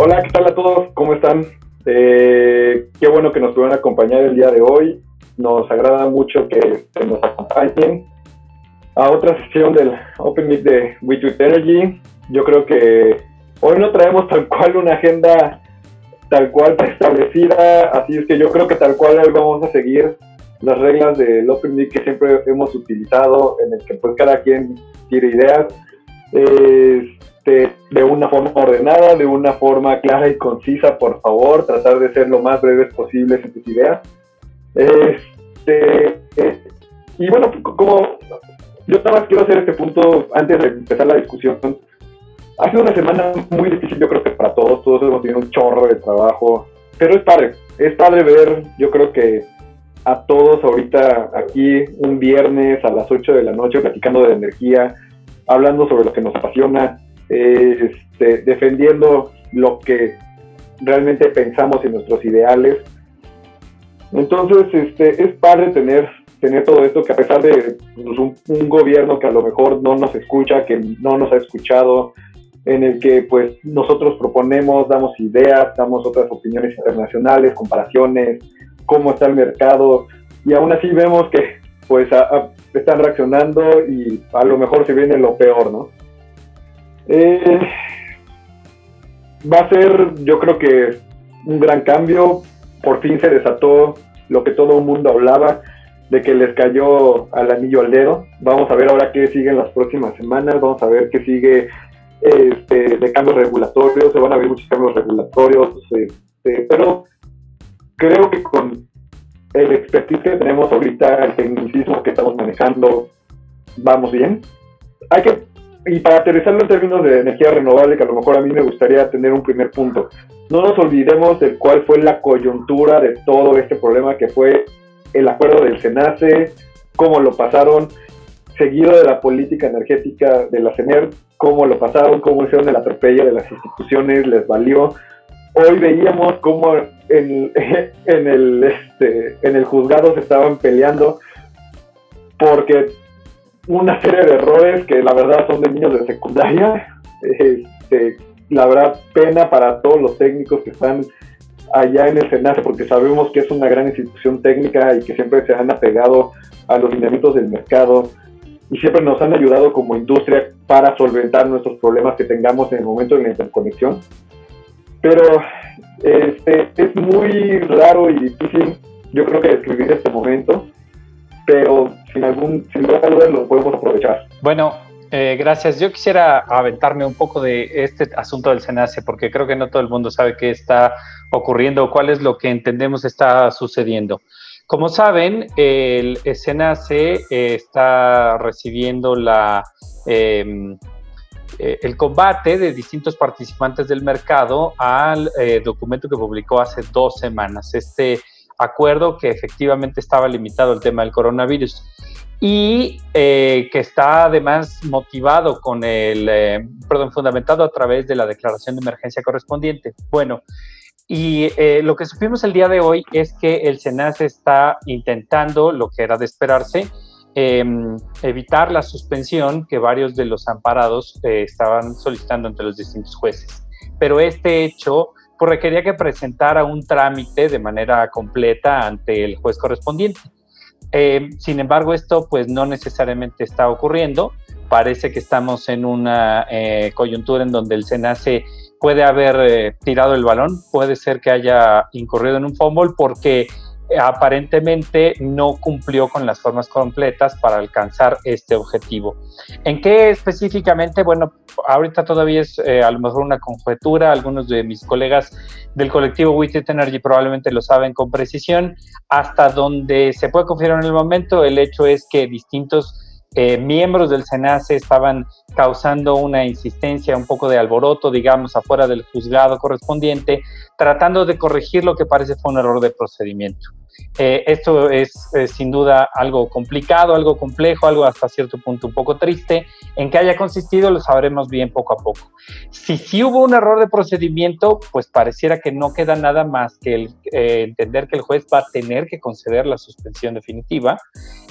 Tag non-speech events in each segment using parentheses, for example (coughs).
Hola, ¿qué tal a todos? ¿Cómo están? Eh, qué bueno que nos puedan acompañar el día de hoy. Nos agrada mucho que, nos acompañen a otra sesión del Open Meet de We Energy. Yo creo que hoy no traemos tal cual una agenda tal cual establecida, así es que yo creo que tal cual hoy vamos a seguir las reglas del Open Meet que siempre hemos utilizado, en el que pues cada quien tiene ideas. Este, de una forma ordenada, de una forma clara y concisa, por favor, tratar de ser lo más breves posibles en tus ideas. Este, eh, y bueno, como yo nada más quiero hacer este punto antes de empezar la discusión. Ha sido una semana muy difícil, yo creo que para todos, todos hemos tenido un chorro de trabajo, pero es padre, es padre ver, yo creo que a todos ahorita aquí un viernes a las 8 de la noche platicando de energía, hablando sobre lo que nos apasiona, este, defendiendo lo que realmente pensamos en nuestros ideales. Entonces, este, es padre tener, tener todo esto que a pesar de pues, un, gobierno que a lo mejor no nos escucha, que no nos ha escuchado, en el que pues nosotros proponemos, damos ideas, damos otras opiniones internacionales, comparaciones, cómo está el mercado, y aún así vemos que pues están reaccionando y a lo mejor se viene lo peor, ¿no? Eh, va a ser, yo creo que un gran cambio. Por fin se desató lo que todo el mundo hablaba, de que les cayó al anillo al dedo. Vamos a ver ahora qué sigue en las próximas semanas, vamos a ver qué sigue este, de cambios regulatorios, se van a ver muchos cambios regulatorios, este, pero creo que con el expertise que tenemos ahorita, el tecnicismo que estamos manejando, vamos bien. Hay que y para aterrizarlo en términos de energía renovable, que a lo mejor a mí me gustaría tener un primer punto. No nos olvidemos de cuál fue la coyuntura de todo este problema que fue el acuerdo del SENACE, cómo lo pasaron, seguido de la política energética de la CENER, cómo lo pasaron, cómo hicieron el atropello de las instituciones, les valió. Hoy veíamos cómo en, (laughs) el, este, en el juzgado se estaban peleando porque una serie de errores que la verdad son de niños de secundaria. Este, la verdad, pena para todos los técnicos que están allá en el SENACE, porque sabemos que es una gran institución técnica y que siempre se han apegado a los lineamientos del mercado y siempre nos han ayudado como industria para solventar nuestros problemas que tengamos en el momento de la interconexión. Pero este, es muy raro y difícil, yo creo que describir este momento pero sin algún, sin duda lo podemos aprovechar. Bueno, eh, gracias. Yo quisiera aventarme un poco de este asunto del SENACE, porque creo que no todo el mundo sabe qué está ocurriendo o cuál es lo que entendemos está sucediendo. Como saben, el SENACE eh, está recibiendo la, em, eh, el combate de distintos participantes del mercado al documento que publicó hace dos semanas. Este acuerdo que efectivamente estaba limitado el tema del coronavirus y eh, que está además motivado con el, eh, perdón, fundamentado a través de la declaración de emergencia correspondiente. Bueno, y eh, lo que supimos el día de hoy es que el SENACE está intentando, lo que era de esperarse, em, evitar la suspensión que varios de los amparados estaban solicitando entre los distintos jueces. Pero este hecho pues requería que presentara un trámite de manera completa ante el juez correspondiente. Eh, sin embargo, esto pues no necesariamente está ocurriendo. Parece que estamos en una eh, coyuntura en donde el SENACE puede haber eh, tirado el balón, puede ser que haya incurrido en un fumble porque aparentemente no cumplió con las formas completas para alcanzar este objetivo. ¿En qué específicamente? Bueno, ahorita todavía es eh, a lo mejor una conjetura, algunos de mis colegas del colectivo Witted Energy probablemente lo saben con precisión, hasta donde se puede confirmar en el momento, el hecho es que distintos eh, miembros del SENACE estaban causando una insistencia, un poco de alboroto, digamos, afuera del juzgado correspondiente, tratando de corregir lo que parece fue un error de procedimiento. Eh, esto es sin duda algo complicado, algo complejo, algo hasta cierto punto un poco triste. En qué haya consistido lo sabremos bien poco a poco. Si sí hubo un error de procedimiento, pues pareciera que no queda nada más que eh, entender que el juez va a tener que conceder la suspensión definitiva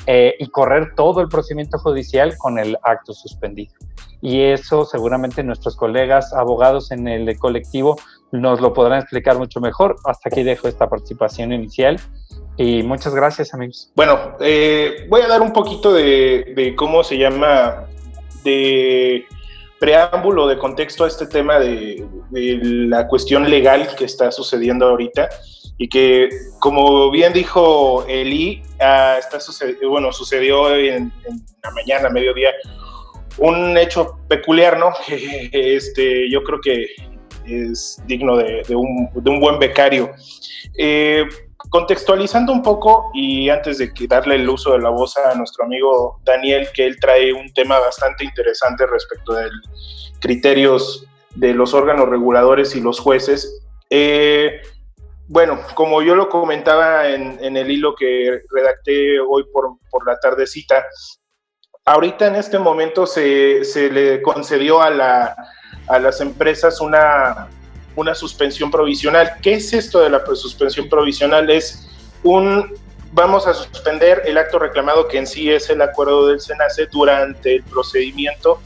eh, y correr todo el procedimiento judicial con el acto suspendido. Y eso seguramente nuestros colegas abogados en el colectivo nos lo podrán explicar mucho mejor. Hasta aquí dejo esta participación inicial y muchas gracias amigos. Bueno, eh, voy a dar un poquito de, cómo se llama, de preámbulo, de contexto a este tema de, la cuestión legal que está sucediendo ahorita y que, como bien dijo Eli, ah, está bueno, sucedió en, en, la mañana, mediodía, un hecho peculiar, ¿no? (laughs) Este, yo creo que es digno de, un, buen becario. Eh, contextualizando un poco y antes de darle el uso de la voz a nuestro amigo Daniel, que él trae un tema bastante interesante respecto de criterios de los órganos reguladores y los jueces. Eh, bueno, como yo lo comentaba en, el hilo que redacté hoy por, por la tardecita, Ahorita en este momento se, le concedió a, las empresas una, una suspensión provisional. ¿Qué es esto de la suspensión provisional? Es un, vamos a suspender el acto reclamado que en sí es el acuerdo del SENACE durante el procedimiento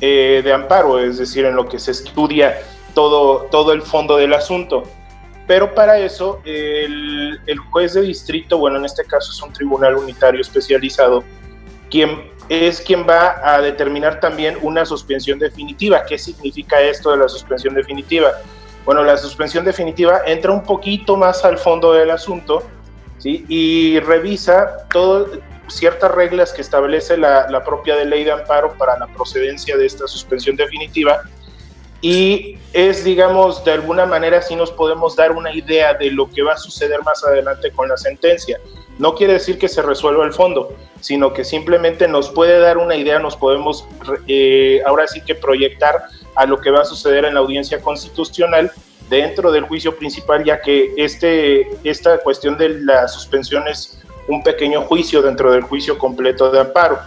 eh, de amparo, es decir, en lo que se estudia todo, todo el fondo del asunto. Pero para eso el, el juez de distrito, bueno, en este caso es un tribunal unitario especializado, quien es quien va a determinar también una suspensión definitiva. ¿Qué significa esto de la suspensión definitiva? Bueno, la suspensión definitiva entra un poquito más al fondo del asunto y revisa todo, ciertas reglas que establece la, propia ley de amparo para la procedencia de esta suspensión definitiva y es, digamos, de alguna manera si nos podemos dar una idea de lo que va a suceder más adelante con la sentencia. No quiere decir que se resuelva el fondo, sino que simplemente nos puede dar una idea, nos podemos eh, ahora sí que proyectar a lo que va a suceder en la audiencia constitucional dentro del juicio principal, ya que este, esta cuestión de la suspensión es un pequeño juicio dentro del juicio completo de amparo.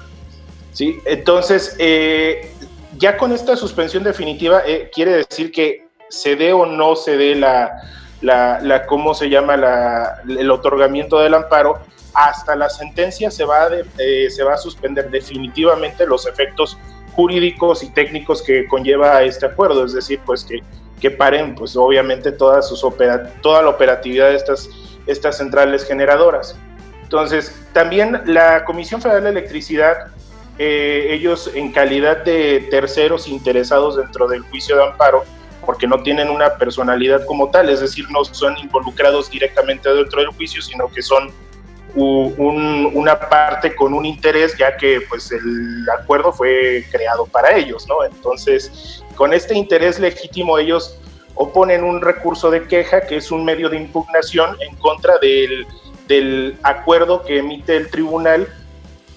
¿sí? Entonces, eh, ya con esta suspensión definitiva eh, quiere decir que se dé o no se dé la, la, ¿cómo se llama? La, el otorgamiento del amparo, hasta la sentencia se va, eh, se va a suspender definitivamente los efectos jurídicos y técnicos que conlleva este acuerdo, es decir, pues que, que paren, pues obviamente todas sus toda la operatividad de estas, estas centrales generadoras. Entonces, también la Comisión Federal de Electricidad eh, ellos en calidad de terceros interesados dentro del juicio de amparo, porque no tienen una personalidad como tal, es decir, no son involucrados directamente dentro del juicio, sino que son una parte con un interés, ya que pues el acuerdo fue creado para ellos, ¿no? Entonces, con este interés legítimo ellos oponen un recurso de queja, que es un medio de impugnación en contra del, del acuerdo que emite el tribunal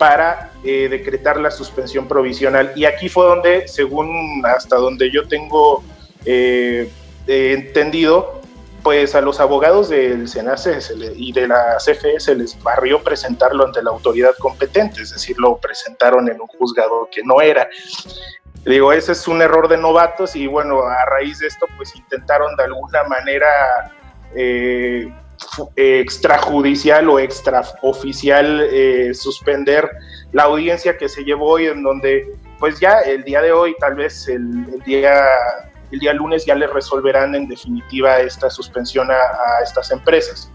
para eh, decretar la suspensión provisional. Y aquí fue donde, según hasta donde yo tengo eh, entendido, pues a los abogados del SENACE y de la CFE se les barrió presentarlo ante la autoridad competente, es decir, lo presentaron en un juzgado que no era. Digo, ese es un error de novatos y bueno, a raíz de esto, pues intentaron de alguna manera eh, extrajudicial o extraoficial eh, suspender la audiencia que se llevó hoy en donde pues ya el día de hoy tal vez el, día el día lunes ya le resolverán en definitiva esta suspensión a, estas empresas.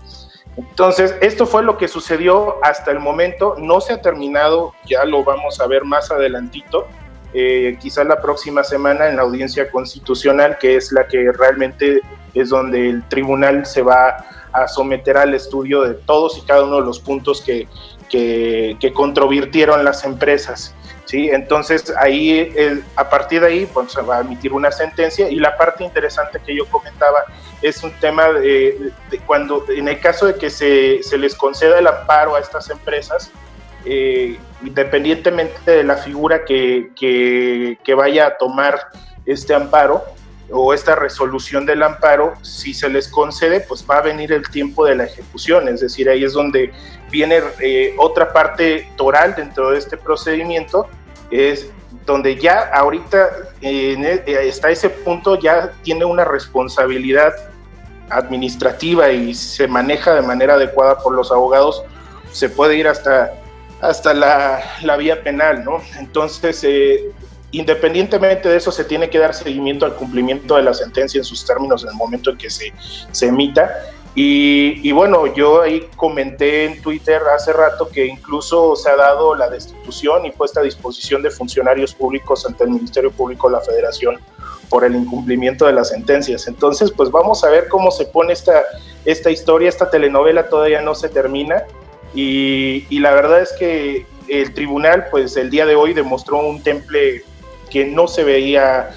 Entonces, esto fue lo que sucedió hasta el momento, no se ha terminado, ya lo vamos a ver más adelantito, eh, quizás la próxima semana en la audiencia constitucional, que es la que realmente es donde el tribunal se va a someter al estudio de todos y cada uno de los puntos que, que, controvirtieron las empresas. ¿sí? Entonces, ahí, a partir de ahí, pues, se va a emitir una sentencia y la parte interesante que yo comentaba es un tema de, cuando, en el caso de que se, se, les conceda el amparo a estas empresas, eh, independientemente de la figura que, que, que vaya a tomar este amparo, o esta resolución del amparo, si se les concede, pues va a venir el tiempo de la ejecución, es decir, ahí es donde viene eh, otra parte toral dentro de este procedimiento, es donde ya ahorita eh, está ese punto, ya tiene una responsabilidad administrativa y se maneja de manera adecuada por los abogados, se puede ir hasta, hasta la, la vía penal, ¿no? Entonces, eh, independientemente de eso, se tiene que dar seguimiento al cumplimiento de la sentencia en sus términos en el momento en que se, se emita. Y, bueno, yo ahí comenté en Twitter hace rato que incluso se ha dado la destitución y puesta a disposición de funcionarios públicos ante el Ministerio Público de la Federación por el incumplimiento de las sentencias. Entonces, pues vamos a ver cómo se pone esta, esta historia, esta telenovela todavía no se termina y, y la verdad es que el tribunal, pues el día de hoy demostró un temple que no se veía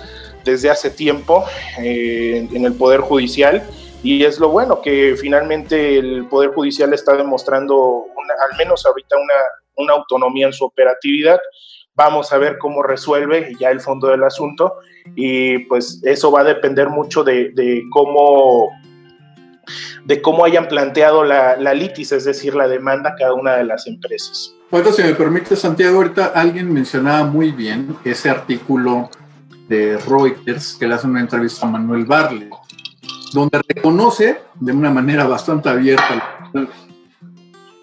desde hace tiempo eh, en el Poder Judicial y es lo bueno que finalmente el Poder Judicial está demostrando, al menos ahorita, una, una, autonomía en su operatividad. Vamos a ver cómo resuelve ya el fondo del asunto y pues eso va a depender mucho de, de cómo de cómo hayan planteado la, la, litis, es decir, la demanda cada una de las empresas. Bueno, si me permite, Santiago, ahorita alguien mencionaba muy bien ese artículo de Reuters que le hace una entrevista a Manuel Barley donde reconoce de una manera bastante abierta,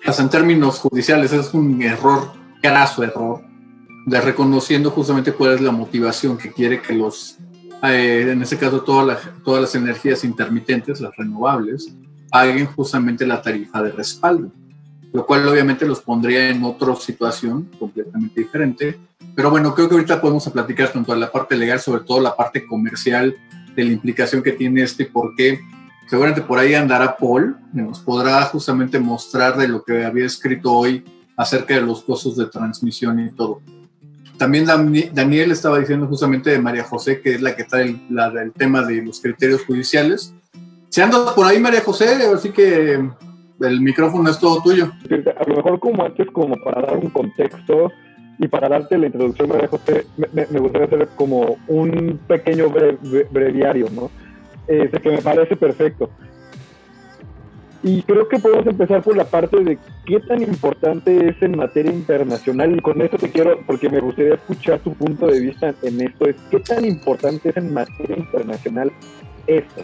en términos judiciales es un error, graso error, de reconociendo justamente cuál es la motivación que quiere que los, eh, en este caso todas las, todas las energías intermitentes, las renovables, paguen justamente la tarifa de respaldo, lo cual obviamente los pondría en otra situación completamente diferente. Pero bueno, creo que ahorita podemos platicar tanto de la parte legal, sobre todo la parte comercial de la implicación que tiene este y por qué. Seguramente por ahí andará Paul, y nos podrá justamente mostrar de lo que había escrito hoy acerca de los costos de transmisión y todo. También Daniel estaba diciendo justamente de María José, que es la que trae el, tema de los criterios judiciales. Si andas por ahí, María José, así que el micrófono es todo tuyo. A lo mejor como antes, como para dar un contexto, y para darte la introducción, María José, me, gustaría hacer como un pequeño breviario, ¿no? Este, que me parece perfecto. Y creo que podemos empezar por la parte de qué tan importante es en materia internacional. Y con esto te quiero, porque me gustaría escuchar tu punto de vista en esto, es qué tan importante es en materia internacional esto.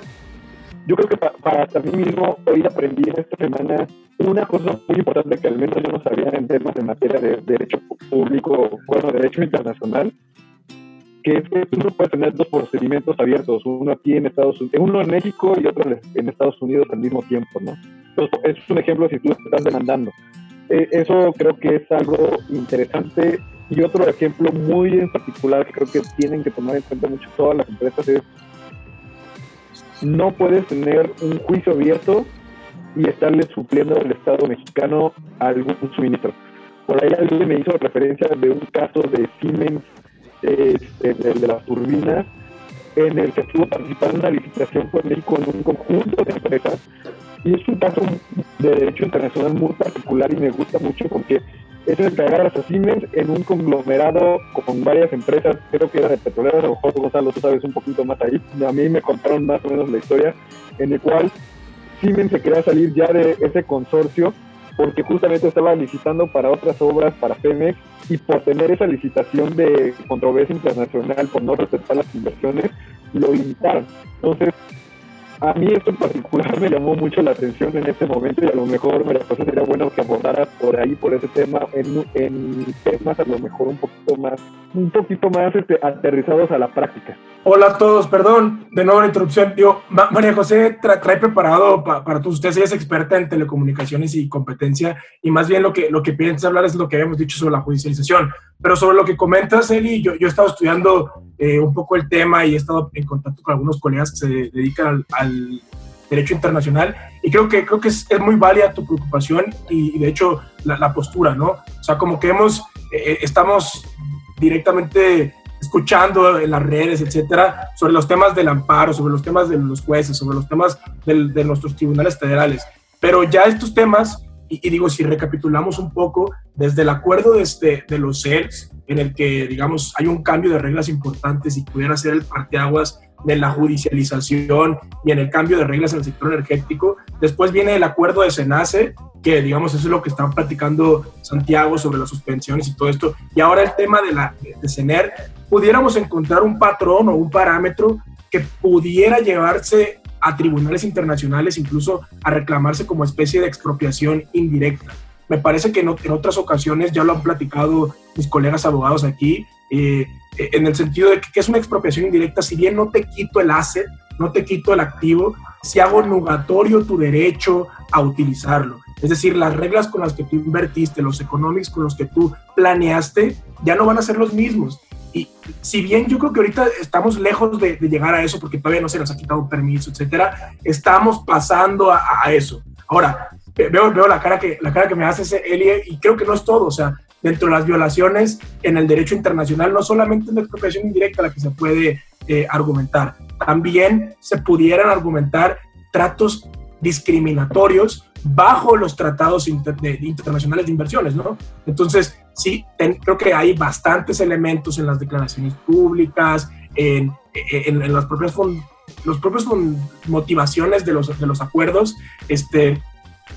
Yo creo que para, para mí mismo, hoy aprendí en esta semana una cosa muy importante que al menos yo no sabía en temas de materia de derecho público, bueno, derecho internacional, que es que tú no puedes tener dos procedimientos abiertos, uno aquí en Estados Unidos, uno en México y otro en Estados Unidos al mismo tiempo, ¿no? Entonces, es un ejemplo si tú te estás demandando. Eh, eso creo que es algo interesante. Y otro ejemplo muy en particular que creo que tienen que tomar en cuenta mucho todas las empresas es no puedes tener un juicio abierto y estarle supliendo al Estado mexicano algún suministro. Por ahí alguien me hizo referencia de un caso de Siemens, este, de, las turbinas, en el que estuvo participando en una licitación con México en un conjunto de empresas. Y es un caso de derecho internacional muy particular y me gusta mucho porque es el que a Siemens en un conglomerado con varias empresas, creo que era de petroleras, a lo mejor Gonzalo, tú sabes un poquito más ahí. A mí me contaron más o menos la historia, en el cual Siemens se quería salir ya de ese consorcio porque justamente estaba licitando para otras obras para Pemex y por tener esa licitación de controversia internacional, por no respetar las inversiones, lo limitaron. Entonces, a mí esto en particular me llamó mucho la atención en este momento y a lo mejor me parece sería bueno que abordaras por ahí, por ese tema, en, en temas a lo mejor un poquito más, un poquito más este, aterrizados a la práctica. Hola a todos, perdón, de nuevo la interrupción. Yo, María José trae preparado para todos ustedes, ella es experta en telecomunicaciones y competencia, y más bien lo que, lo que piensas hablar es lo que habíamos dicho sobre la judicialización. Pero sobre lo que comentas, Eli, yo, yo he estado estudiando eh, un poco el tema y he estado en contacto con algunos colegas que se dedican al, derecho internacional, y creo que, creo que es, es muy válida tu preocupación y, de hecho la, la, postura, ¿no? O sea, como que hemos, eh, estamos directamente escuchando en las redes, etcétera, sobre los temas del amparo, sobre los temas de los jueces, sobre los temas de nuestros tribunales federales. Pero ya estos temas, y, digo, si recapitulamos un poco, desde el acuerdo de, este, de los CERS, en el que, digamos, hay un cambio de reglas importantes y pudiera ser el parteaguas de la judicialización y en el cambio de reglas en el sector energético. Después viene el acuerdo de SENACE, que digamos eso es lo que están platicando Santiago sobre las suspensiones y todo esto. Y ahora el tema de la de CENER, pudiéramos encontrar un patrón o un parámetro que pudiera llevarse a tribunales internacionales, incluso a reclamarse como especie de expropiación indirecta. Me parece que en, otras ocasiones, ya lo han platicado mis colegas abogados aquí, eh, en el sentido de que, es una expropiación indirecta, si bien no te quito el asset, no te quito el activo, si hago nugatorio tu derecho a utilizarlo. Es decir, las reglas con las que tú invertiste, los economics con los que tú planeaste, ya no van a ser los mismos. Y si bien yo creo que ahorita estamos lejos de, llegar a eso, porque todavía no se nos ha quitado permiso, etcétera, estamos pasando a, a eso. Ahora, veo, veo la, cara que, la cara que me hace ese Elie y creo que no es todo. O sea, dentro de las violaciones en el derecho internacional, no solamente es la expropiación indirecta la que se puede eh, argumentar, también se pudieran argumentar tratos discriminatorios bajo los tratados internacionales de inversiones, ¿no? Entonces, sí, creo que hay bastantes elementos en las declaraciones públicas, en, en, en las propias los propios motivaciones de los, de los acuerdos, este,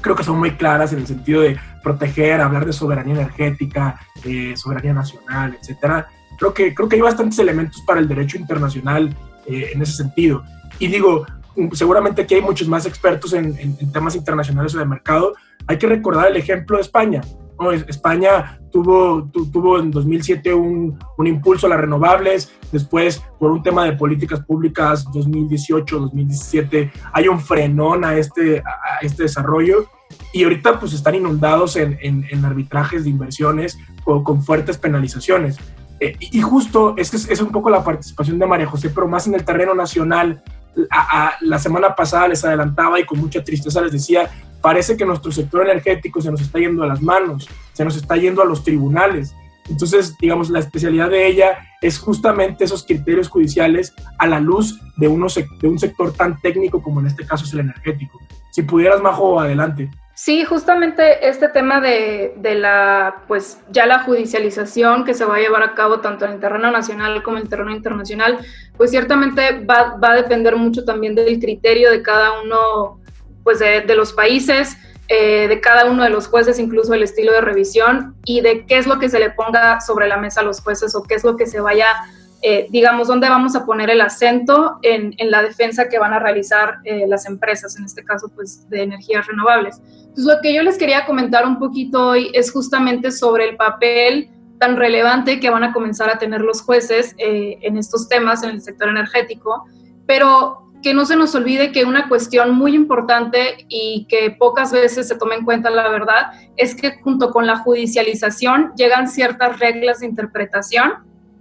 creo que son muy claras en el sentido de proteger, hablar de soberanía energética, eh, soberanía nacional, etcétera. Creo que, creo que hay bastantes elementos para el derecho internacional eh, en ese sentido. Y digo, seguramente aquí hay muchos más expertos en, en, temas internacionales o de mercado. Hay que recordar el ejemplo de España. España tuvo, tuvo en 2007 un, un, impulso a las renovables, después por un tema de políticas públicas 2018, 2017 hay un frenón a este, a este desarrollo y ahorita pues están inundados en, en, arbitrajes de inversiones con, con fuertes penalizaciones. Eh, y justo es, es un poco la participación de María José, pero más en el terreno nacional. A, la semana pasada les adelantaba y con mucha tristeza les decía, parece que nuestro sector energético se nos está yendo a las manos, se nos está yendo a los tribunales. Entonces, digamos, la especialidad de ella es justamente esos criterios judiciales a la luz de, de un sector tan técnico como en este caso es el energético. Si pudieras, Majo, adelante. Sí, justamente este tema de, de, la, pues ya la judicialización que se va a llevar a cabo tanto en el terreno nacional como en el terreno internacional, pues ciertamente va, va a depender mucho también del criterio de cada uno, pues de, los países, eh, de cada uno de los jueces, incluso el estilo de revisión y de qué es lo que se le ponga sobre la mesa a los jueces o qué es lo que se vaya eh, digamos, dónde vamos a poner el acento en, la defensa que van a realizar eh, las empresas, en este caso, pues, de energías renovables. Entonces, lo que yo les quería comentar un poquito hoy es justamente sobre el papel tan relevante que van a comenzar a tener los jueces en estos temas en el sector energético, pero que no se nos olvide que una cuestión muy importante y que pocas veces se toma en cuenta la verdad es que junto con la judicialización llegan ciertas reglas de interpretación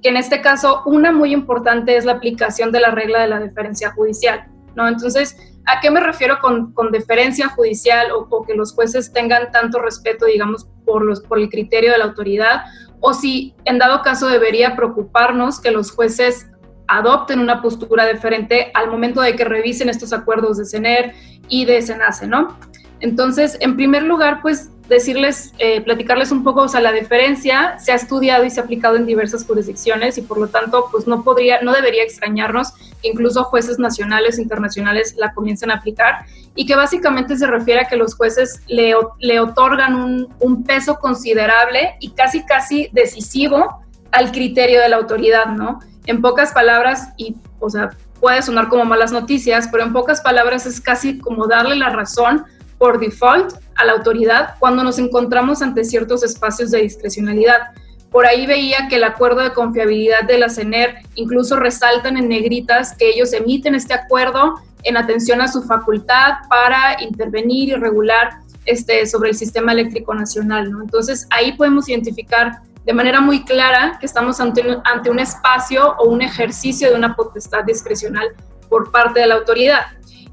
que en este caso una muy importante es la aplicación de la regla de la deferencia judicial, ¿no? Entonces, ¿a qué me refiero con, con deferencia judicial o, que los jueces tengan tanto respeto, digamos, por, los, por el criterio de la autoridad? O si en dado caso debería preocuparnos que los jueces adopten una postura diferente al momento de que revisen estos acuerdos de CENER y de SENACE, ¿no? Entonces, en primer lugar, pues decirles, eh, platicarles un poco, o sea, la diferencia se ha estudiado y se ha aplicado en diversas jurisdicciones y por lo tanto, pues no podría, no debería extrañarnos que incluso jueces nacionales, internacionales la comiencen a aplicar y que básicamente se refiere a que los jueces le, otorgan un, un peso considerable y casi, casi decisivo al criterio de la autoridad, ¿no? En pocas palabras, y, o sea, puede sonar como malas noticias, pero en pocas palabras es casi como darle la razón por default a la autoridad cuando nos encontramos ante ciertos espacios de discrecionalidad. Por ahí veía que el acuerdo de confiabilidad de la CENER incluso resaltan en negritas que ellos emiten este acuerdo en atención a su facultad para intervenir y regular este, sobre el sistema eléctrico nacional. ¿no? Entonces ahí podemos identificar de manera muy clara que estamos ante un espacio o un ejercicio de una potestad discrecional por parte de la autoridad.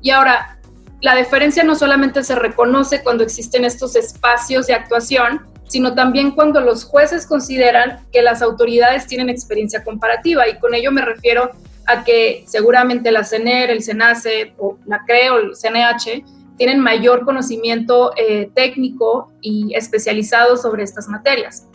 Y ahora, la deferencia no solamente se reconoce cuando existen estos espacios de actuación, sino también cuando los jueces consideran que las autoridades tienen experiencia comparativa. Y con ello me refiero a que seguramente la CENER, el SENACE o la CRE o el CNH tienen mayor conocimiento eh, técnico y especializado sobre estas materias.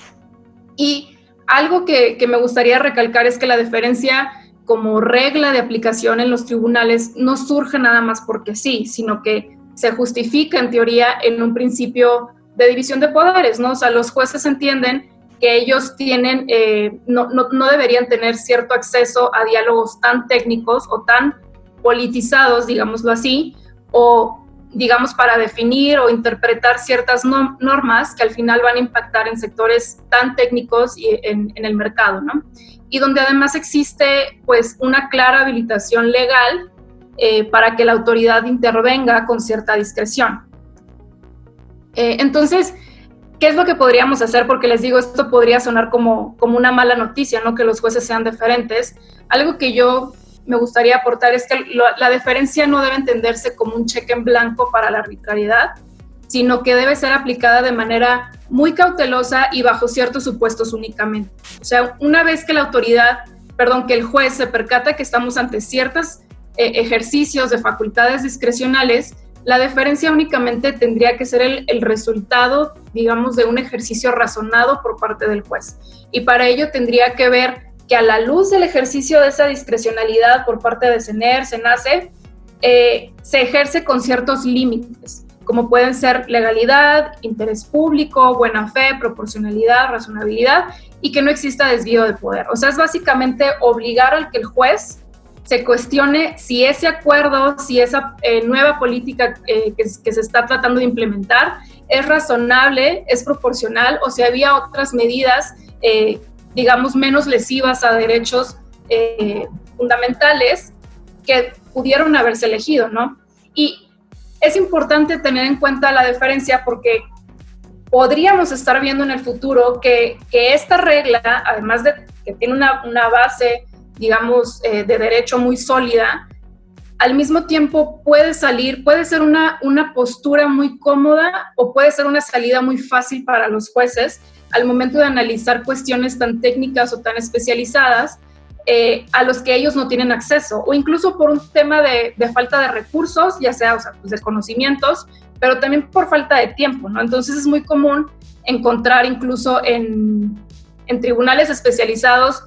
Y algo que, me gustaría recalcar es que la deferencia como regla de aplicación en los tribunales no surge nada más porque sí, sino que se justifica en teoría en un principio de división de poderes, ¿no? O sea, los jueces entienden que ellos tienen, eh, no, no, no, deberían tener cierto acceso a diálogos tan técnicos o tan politizados, digámoslo así, o digamos, para definir o interpretar ciertas normas que al final van a impactar en sectores tan técnicos y en, el mercado, ¿no? Y donde además existe, pues, una clara habilitación legal eh, para que la autoridad intervenga con cierta discreción. Eh, entonces, ¿qué es lo que podríamos hacer? Porque les digo, esto podría sonar como, como una mala noticia, ¿no? Que los jueces sean diferentes. Algo que yo me gustaría aportar es que la deferencia no debe entenderse como un cheque en blanco para la arbitrariedad, sino que debe ser aplicada de manera muy cautelosa y bajo ciertos supuestos únicamente. O sea, una vez que la autoridad, perdón, que el juez se percata que estamos ante ciertos eh, ejercicios de facultades discrecionales, la deferencia únicamente tendría que ser el, el, resultado, digamos, de un ejercicio razonado por parte del juez. Y para ello tendría que ver que a la luz del ejercicio de esa discrecionalidad por parte de CENER, SENACE, eh, se ejerce con ciertos límites, como pueden ser legalidad, interés público, buena fe, proporcionalidad, razonabilidad, y que no exista desvío de poder. O sea, es básicamente obligar al que el juez se cuestione si ese acuerdo, si esa eh, nueva política eh, que, se está tratando de implementar es razonable, es proporcional o si había otras medidas eh, digamos, menos lesivas a derechos eh, fundamentales que pudieron haberse elegido, ¿no? Y es importante tener en cuenta la diferencia porque podríamos estar viendo en el futuro que, que esta regla, además de que tiene una, una base, digamos, eh, de derecho muy sólida, al mismo tiempo puede salir, puede ser una, una postura muy cómoda o puede ser una salida muy fácil para los jueces al momento de analizar cuestiones tan técnicas o tan especializadas eh, a los que ellos no tienen acceso, o incluso por un tema de, falta de recursos, ya sea, o sea pues de conocimientos, pero también por falta de tiempo, ¿no? Entonces es muy común encontrar incluso en, tribunales especializados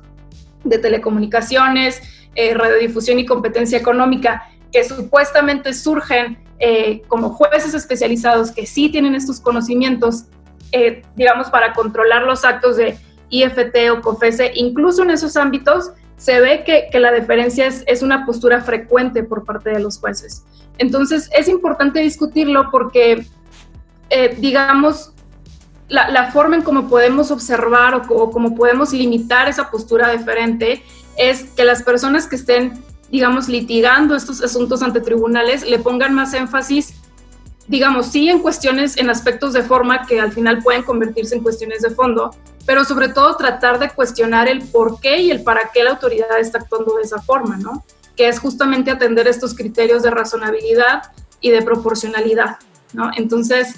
de telecomunicaciones, eh, radiodifusión y competencia económica, que supuestamente surgen eh, como jueces especializados que sí tienen estos conocimientos eh, digamos, para controlar los actos de IFT o COFESE, incluso en esos ámbitos, se ve que, la deferencia es, una postura frecuente por parte de los jueces. Entonces, es importante discutirlo porque, eh, digamos, la, la, forma en cómo podemos observar o, o cómo podemos limitar esa postura deferente es que las personas que estén, digamos, litigando estos asuntos ante tribunales le pongan más énfasis digamos, sí en cuestiones, en aspectos de forma que al final pueden convertirse en cuestiones de fondo, pero sobre todo tratar de cuestionar el por qué y el para qué la autoridad está actuando de esa forma, ¿no? Que es justamente atender estos criterios de razonabilidad y de proporcionalidad, ¿no? Entonces,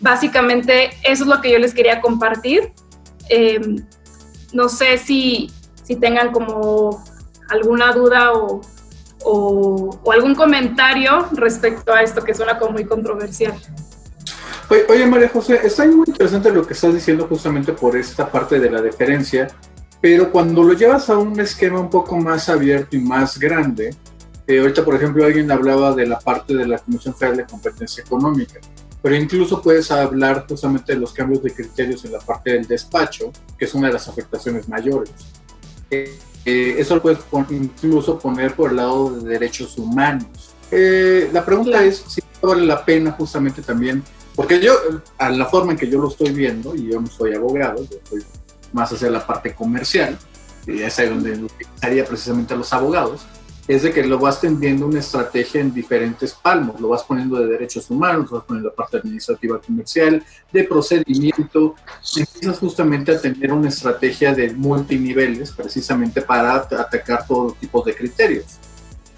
básicamente eso es lo que yo les quería compartir. Em, no sé si, si tengan como alguna duda o, o, algún comentario respecto a esto que suena como muy controversial. Oye, María José, está muy interesante lo que estás diciendo justamente por esta parte de la deferencia, pero cuando lo llevas a un esquema un poco más abierto y más grande, eh, ahorita por ejemplo alguien hablaba de la parte de la Comisión Federal de Competencia Económica, pero incluso puedes hablar justamente de los cambios de criterios en la parte del despacho, que es una de las afectaciones mayores. Eh, eh, eso lo puedes incluso poner por el lado de derechos humanos. Eh, la pregunta es si vale la pena justamente también, porque yo, a la forma en que yo lo estoy viendo, y yo no soy abogado, yo soy más hacia la parte comercial, y es ahí donde utilizaría precisamente a los abogados, es de que lo vas tendiendo una estrategia en diferentes palmos, lo vas poniendo de derechos humanos, lo vas poniendo la parte administrativa comercial, de procedimiento, empiezas justamente a tener una estrategia de multiniveles precisamente para atacar todos tipos de criterios.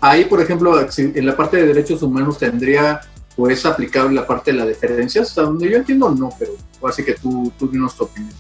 Ahí, por ejemplo, en la parte de derechos humanos tendría pues aplicable la parte de la deferencia, hasta donde yo entiendo no, pero así que tú, tú dinos tu opinión.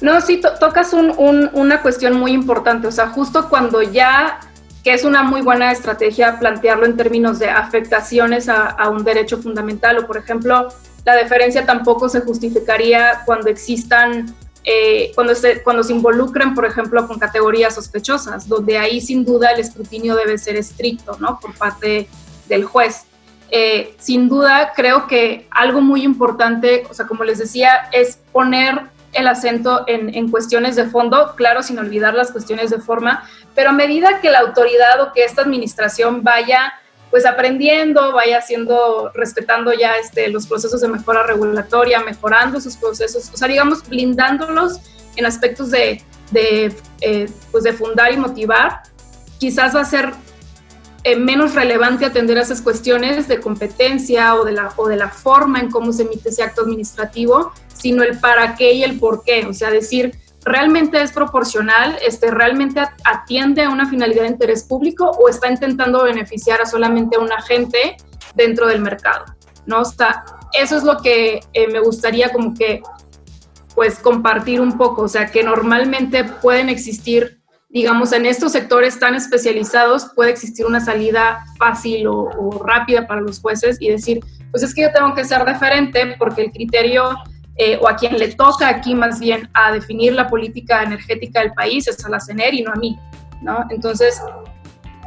No, sí, tocas una cuestión muy importante, o sea, justo cuando ya que es una muy buena estrategia plantearlo en términos de afectaciones a, un derecho fundamental o, por ejemplo, la deferencia tampoco se justificaría cuando existan, eh, cuando, se, cuando se involucren, por ejemplo, con categorías sospechosas, donde ahí sin duda el escrutinio debe ser estricto, ¿no? Por parte del juez. Eh, sin duda, creo que algo muy importante, o sea, como les decía, es poner el acento en, cuestiones de fondo, claro, sin olvidar las cuestiones de forma, pero a medida que la autoridad o que esta administración vaya pues aprendiendo, vaya haciendo, respetando ya este, los procesos de mejora regulatoria, mejorando sus procesos, o sea, digamos, blindándolos en aspectos de, de, eh, pues de fundar y motivar, quizás va a ser eh, menos relevante atender a esas cuestiones de competencia o de, la, o de la forma en cómo se emite ese acto administrativo, sino el para qué y el por qué, o sea, decir, realmente es proporcional, este, realmente atiende a una finalidad de interés público o está intentando beneficiar a solamente a una gente dentro del mercado, ¿no? está eso es lo que eh, me gustaría como que, pues, compartir un poco, o sea, que normalmente pueden existir, digamos, en estos sectores tan especializados, puede existir una salida fácil o, o rápida para los jueces y decir, pues es que yo tengo que ser deferente porque el criterio eh, o a quien le toca aquí más bien a definir la política energética del país es a la CENER y no a mí, ¿no? Entonces,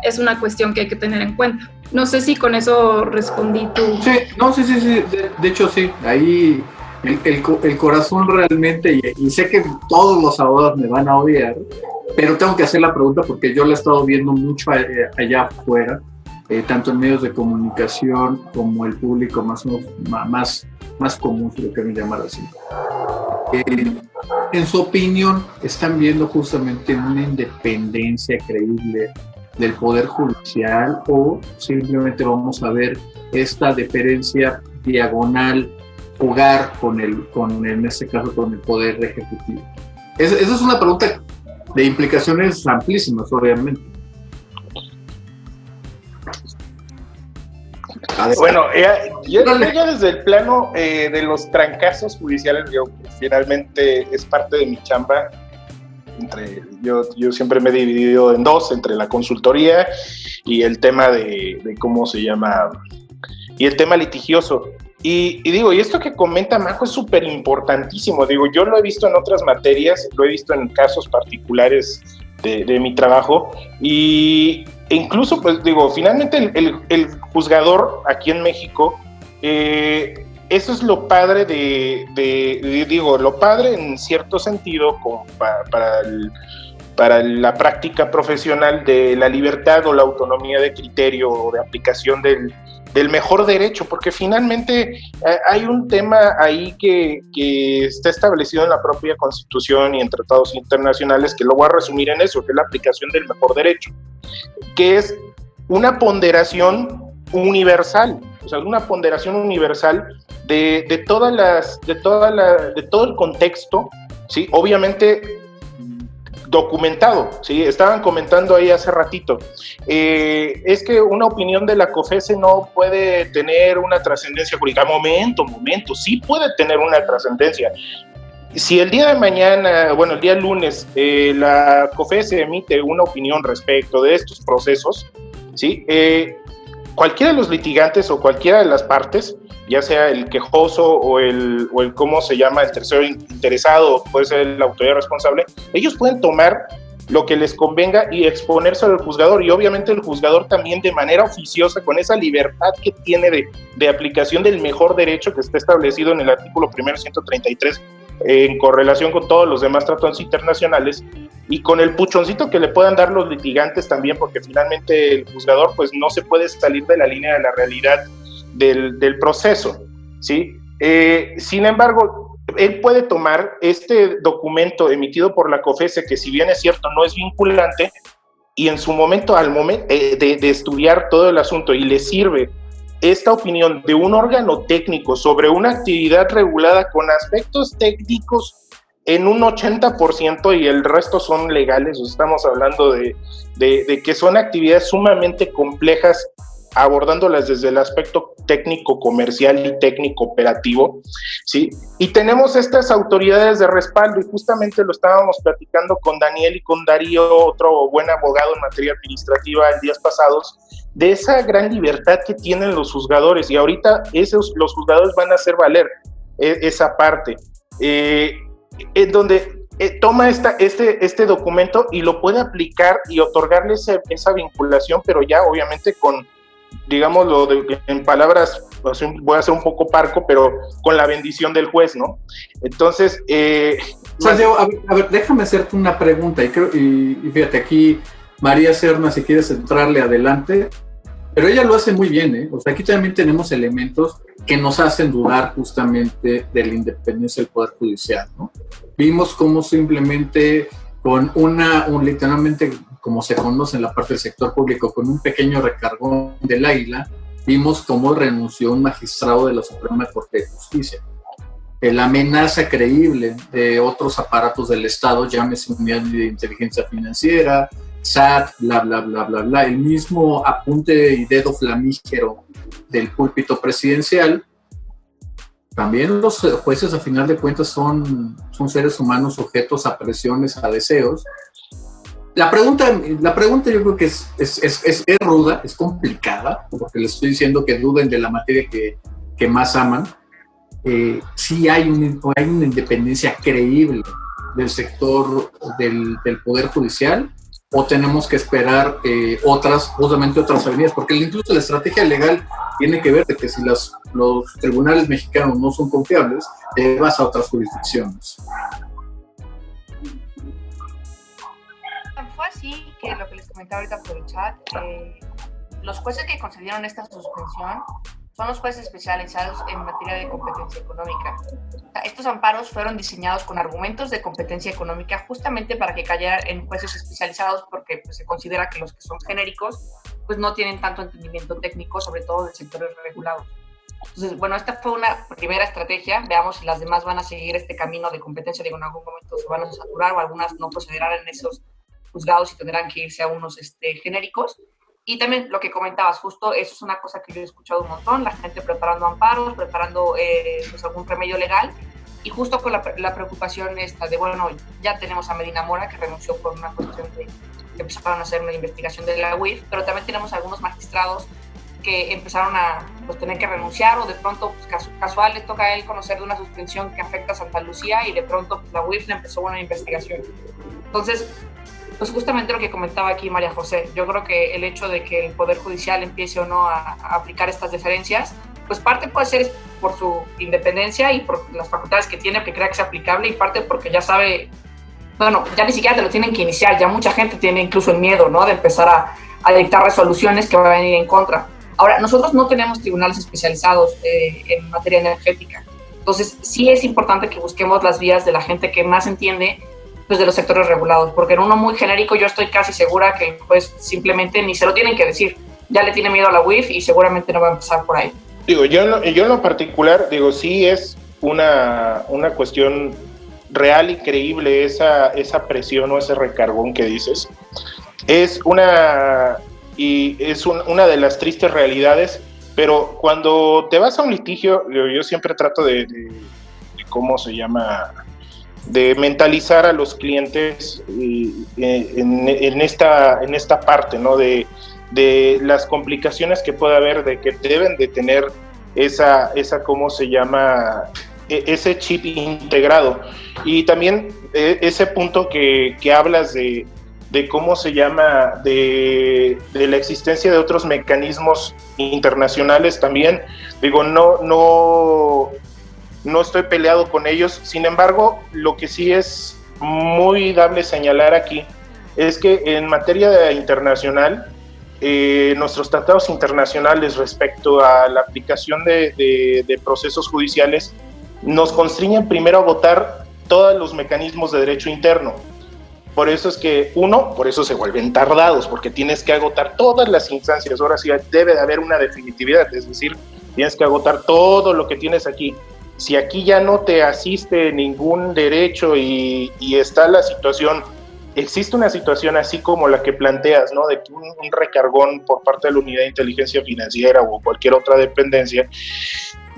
es una cuestión que hay que tener en cuenta. No sé si con eso respondí tú. Sí, no, sí, sí, sí, de, hecho sí, ahí el, el, corazón realmente, y, sé que todos los abogados me van a odiar, pero tengo que hacer la pregunta porque yo la he estado viendo mucho allá afuera, eh, tanto en medios de comunicación como el público más, más más común, si lo quieren llamar así. Eh, en su opinión, ¿están viendo justamente una independencia creíble del Poder Judicial o simplemente vamos a ver esta deferencia diagonal jugar con el, con, en este caso, con el Poder Ejecutivo? esa es una pregunta de implicaciones amplísimas, obviamente. Bueno, yo, ya desde el plano eh, de los trancazos judiciales, yo finalmente es parte de mi chamba. Entre, yo, yo siempre me he dividido en dos, entre la consultoría y el tema de, cómo se llama, y el tema litigioso. Y, digo, y esto que comenta Majo es súper importantísimo. Digo, yo lo he visto en otras materias, lo he visto en casos particulares de, mi trabajo. Y, e incluso, pues digo, finalmente el, juzgador aquí en México, eh, eso es lo padre de, digo, lo padre en cierto sentido como para, para, la práctica profesional de la libertad o la autonomía de criterio o de aplicación del, del mejor derecho, porque finalmente eh, hay un tema ahí que, está establecido en la propia Constitución y en tratados internacionales que lo voy a resumir en eso, que es la aplicación del mejor derecho, que es una ponderación universal, o sea, una ponderación universal de, de todas las, de toda la, de todo el contexto, ¿sí? Obviamente documentado, ¿sí? Estaban comentando ahí hace ratito. Eh, es que una opinión de la COFESE no puede tener una trascendencia jurídica. Momento, momento, sí puede tener una trascendencia. Si el día de mañana, bueno, el día lunes, eh, la COFESE emite una opinión respecto de estos procesos, ¿sí? Eh, cualquiera de los litigantes o cualquiera de las partes ya sea el quejoso o el, o el cómo se llama el tercero interesado, puede ser la autoridad responsable, ellos pueden tomar lo que les convenga y exponerse al juzgador. Y obviamente el juzgador también de manera oficiosa, con esa libertad que tiene de, de aplicación del mejor derecho que está establecido en el artículo primero 133, en correlación con todos los demás tratados internacionales, y con el puchoncito que le puedan dar los litigantes también, porque finalmente el juzgador pues no se puede salir de la línea de la realidad del, proceso, ¿sí? Eh, sin embargo, él puede tomar este documento emitido por la COFESE, que si bien es cierto no es vinculante, y en su momento, al momento eh, de, de, estudiar todo el asunto y le sirve esta opinión de un órgano técnico sobre una actividad regulada con aspectos técnicos en un 80% y el resto son legales, estamos hablando de, de que son actividades sumamente complejas abordándolas desde el aspecto técnico comercial y técnico operativo, ¿sí? Y tenemos estas autoridades de respaldo y justamente lo estábamos platicando con Daniel y con Darío, otro buen abogado en materia administrativa en días pasados, de esa gran libertad que tienen los juzgadores y ahorita esos, los juzgadores van a hacer valer e, esa parte, eh, en donde eh, toma esta, este, este documento y lo puede aplicar y otorgarle esa vinculación, pero ya obviamente con digámoslo en palabras, voy a ser un poco parco, pero con la bendición del juez, ¿no? Entonces, eh, a, ver, déjame hacerte una pregunta, y, creo, y, fíjate, aquí María Serna, si quieres entrarle adelante, Pero ella lo hace muy bien, ¿eh? O sea, aquí también tenemos elementos que nos hacen dudar justamente de la independencia del Poder Judicial, ¿no? Vimos cómo simplemente con una, un, literalmente, como se conoce en la parte del sector público, con un pequeño recargón del águila, vimos cómo renunció un magistrado de la Suprema Corte de Justicia. La amenaza creíble de otros aparatos del Estado, llámese unidad de inteligencia financiera, SAT, bla, bla, bla, bla, bla, el mismo apunte y dedo flamígero del púlpito presidencial, también los jueces a final de cuentas son, son seres humanos sujetos a presiones, a deseos. La pregunta, la pregunta yo creo que es, es, es, es ruda, es complicada, porque les estoy diciendo que duden de la materia que, que más aman. Eh, hay, un, hay una independencia creíble del sector del, del Poder Judicial o tenemos que esperar eh, otras, justamente otras avenidas, porque incluso la estrategia legal tiene que ver de que si los tribunales mexicanos no son confiables, te vas a otras jurisdicciones. Así que lo que les comentaba ahorita por el chat, eh, los jueces que concedieron esta suspensión son los jueces especializados en materia de competencia económica. Estos amparos fueron diseñados con argumentos de competencia económica justamente para que cayeran en jueces especializados porque pues, se considera que los que son genéricos pues no tienen tanto entendimiento técnico, sobre todo de sectores regulados. Entonces, bueno, esta fue una primera estrategia. Veamos si las demás van a seguir este camino de competencia. Digo, en algún momento se van a saturar o algunas no procederán en esos juzgados y tendrán que irse a unos este, genéricos. Y también lo que comentabas, justo eso es una cosa que yo he escuchado un montón, la gente preparando amparos, preparando eh, pues algún remedio legal, y justo con la, preocupación esta de, bueno, ya tenemos a Medina Mora que renunció por una cuestión de que empezaron a hacer una investigación de la UIF, pero también tenemos algunos magistrados que empezaron a pues, tener que renunciar o de pronto pues, casual les toca a él conocer de una suspensión que afecta a Santa Lucía y de pronto pues, la UIF le empezó una investigación. Entonces, pues justamente lo que comentaba aquí María José, yo creo que el hecho de que el Poder Judicial empiece o no a, aplicar estas diferencias, pues parte puede ser por su independencia y por las facultades que tiene, que crea que es aplicable, y parte porque ya sabe, bueno, ya ni siquiera te lo tienen que iniciar, ya mucha gente tiene incluso el miedo, ¿no? De empezar a, a dictar resoluciones que van a venir en contra. Ahora, nosotros no tenemos tribunales especializados eh, en materia energética, entonces sí es importante que busquemos las vías de la gente que más entiende pues, de los sectores regulados, porque en uno muy genérico yo estoy casi segura que pues simplemente ni se lo tienen que decir, ya le tiene miedo a la WIF y seguramente no va a empezar por ahí. Digo, yo, yo en lo particular, digo, sí es una, una cuestión real y creíble esa, esa presión o ese recargón que dices. Es una, y es una de las tristes realidades, pero cuando te vas a un litigio, yo, siempre trato de, de, ¿cómo se llama? De mentalizar a los clientes eh, en, esta, en esta parte, ¿no? De, las complicaciones que puede haber, de que deben de tener esa, esa ¿cómo se llama? E, ese chip integrado. Y también e, ese punto que, hablas de, de, cómo se llama, de, de, la existencia de otros mecanismos internacionales también. Digo, no, no, no estoy peleado con ellos, sin embargo, lo que sí es muy dable señalar aquí es que en materia internacional, eh, nuestros tratados internacionales respecto a la aplicación de, procesos judiciales nos constriñen primero a votar todos los mecanismos de derecho interno. Por eso es que, uno, por eso se vuelven tardados, porque tienes que agotar todas las instancias. Ahora sí debe de haber una definitividad, es decir, tienes que agotar todo lo que tienes aquí si aquí ya no te asiste ningún derecho y, está la situación, existe una situación así como la que planteas, ¿no? De un, recargón por parte de la unidad de inteligencia financiera o cualquier otra dependencia,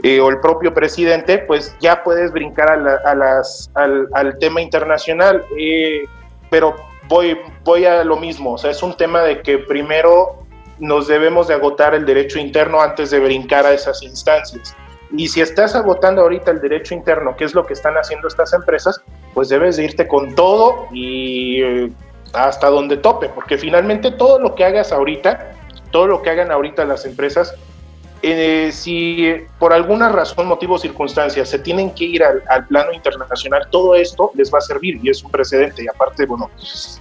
eh, o el propio presidente, pues ya puedes brincar a, las, al, tema internacional. Eh, pero voy, voy a lo mismo, o sea, es un tema de que primero nos debemos de agotar el derecho interno antes de brincar a esas instancias. Y si estás agotando ahorita el derecho interno, que es lo que están haciendo estas empresas, pues debes de irte con todo y eh, hasta donde tope, porque finalmente todo lo que hagas ahorita, todo lo que hagan ahorita las empresas, eh, si por alguna razón, motivo o circunstancia se tienen que ir al, plano internacional, todo esto les va a servir y es un precedente. Y aparte, bueno,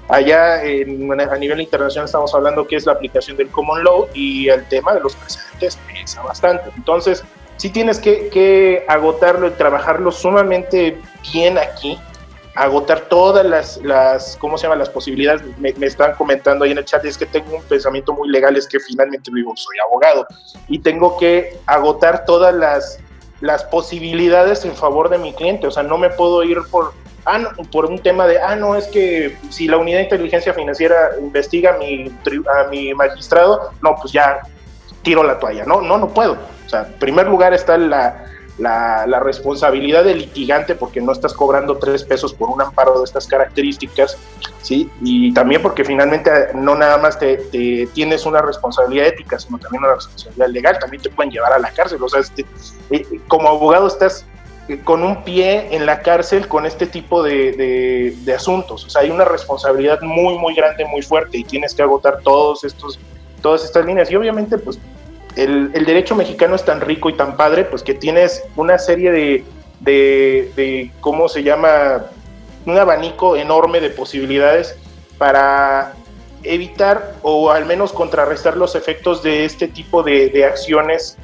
allá a nivel internacional estamos hablando que es la aplicación del Common Law y el tema de los precedentes pesa bastante. Entonces, sí tienes que, que agotarlo y trabajarlo sumamente bien aquí agotar todas las, las, ¿cómo se? Las posibilidades. Me, están comentando ahí en el chat, es que tengo un pensamiento muy legal, es que finalmente soy abogado y tengo que agotar todas las, las posibilidades en favor de mi cliente. O sea, no me puedo ir por, ah, por un tema de, ah, no, es que si la unidad de inteligencia financiera investiga a mi, a mi magistrado, no, pues ya tiro la toalla. No, no, no puedo. O sea, en primer lugar está la la, responsabilidad del litigante porque no estás cobrando tres pesos por un amparo de estas características, ¿sí? Y también porque finalmente no nada más te, tienes una responsabilidad ética, sino también una responsabilidad legal, también te pueden llevar a la cárcel, o sea, este, eh, como abogado estás eh, con un pie en la cárcel con este tipo de, de, asuntos, o sea, hay una responsabilidad muy, muy grande, muy fuerte y tienes que agotar todos estos, todas estas líneas. Y obviamente pues el, derecho mexicano es tan rico y tan padre, pues que tienes una serie de, de, ¿cómo se llama? Un abanico enorme de posibilidades para evitar o al menos contrarrestar los efectos de este tipo de, acciones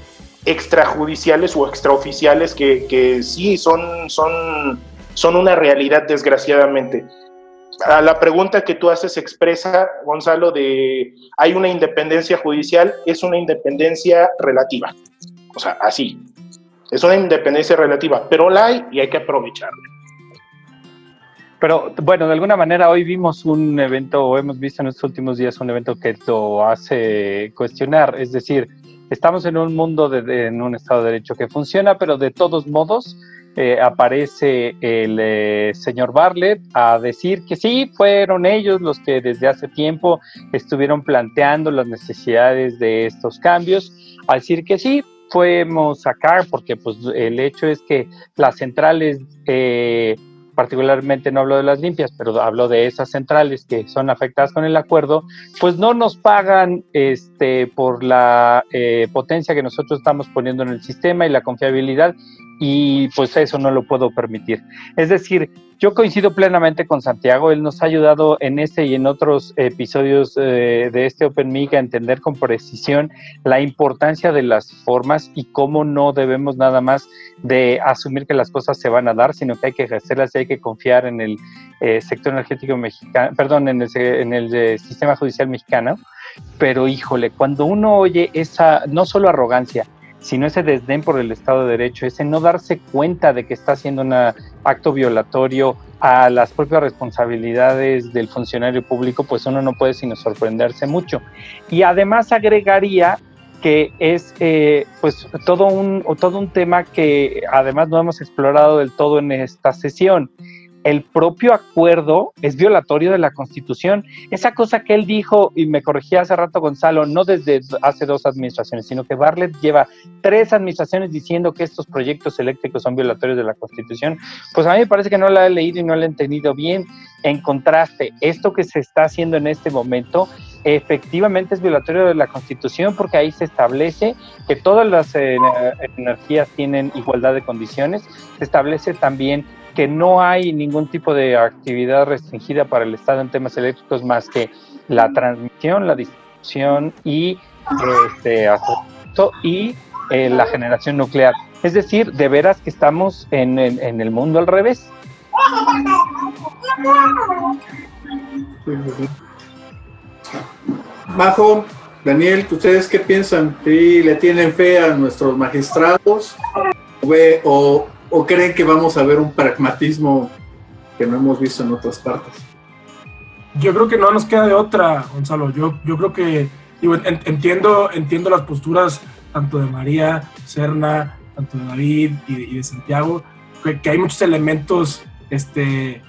extrajudiciales o extraoficiales que, que sí son, son, son una realidad desgraciadamente a la pregunta que tú haces expresa, Gonzalo, de hay una independencia judicial, es una independencia relativa. O sea, así. Es una independencia relativa, pero la hay y hay que aprovecharla. Pero bueno, de alguna manera hoy vimos un evento, o hemos visto en estos últimos días un evento que lo hace cuestionar, es decir, estamos en un mundo, de, en un Estado de Derecho que funciona, pero de todos modos eh, aparece el eh, señor Bartlett a decir que sí, fueron ellos los que desde hace tiempo estuvieron planteando las necesidades de estos cambios, a decir que sí, fuimos acá, porque pues el hecho es que las centrales, eh, particularmente no hablo de las limpias, pero hablo de esas centrales que son afectadas con el acuerdo, pues no nos pagan este, por la potencia que nosotros estamos poniendo en el sistema y la confiabilidad y pues eso no lo puedo permitir. Es decir, yo coincido plenamente con Santiago, él nos ha ayudado en este y en otros episodios eh, de este Open Mic a entender con precisión la importancia de las formas y cómo no debemos nada más de asumir que las cosas se van a dar, sino que hay que ejercerlas y hay que confiar en el eh, sector energético mexicano, perdón, en el, en el eh, sistema judicial mexicano. Pero híjole, cuando uno oye esa, no solo arrogancia, sino ese desdén por el Estado de Derecho, ese no darse cuenta de que está haciendo un acto violatorio a las propias responsabilidades del funcionario público, pues uno no puede sino sorprenderse mucho. Y además agregaría que es eh, pues todo un, todo un tema que además no hemos explorado del todo en esta sesión el propio acuerdo es violatorio de la Constitución. Esa cosa que él dijo, y me corregía hace rato Gonzalo, no desde hace dos administraciones, sino que Bartlett lleva tres administraciones diciendo que estos proyectos eléctricos son violatorios de la Constitución, pues a mí me parece que no la he leído y no la he entendido bien. En contraste, esto que se está haciendo en este momento efectivamente es violatorio de la Constitución porque ahí se establece que todas las eh, energías tienen igualdad de condiciones, se establece también que no hay ningún tipo de actividad restringida para el Estado en temas eléctricos más que la transmisión, la distribución y, este, y eh, la generación nuclear. Es decir, de veras que estamos en, el mundo al revés. Bajo, Daniel, ¿ustedes qué piensan? ¿Y ¿Le tienen fe a nuestros magistrados? ¿O, ¿O creen que vamos a ver un pragmatismo que no hemos visto en otras partes? Yo creo que no nos queda de otra, Gonzalo. Yo, yo creo que entiendo, entiendo las posturas tanto de María, Serna, tanto de David y de, Santiago, que, hay muchos elementos este,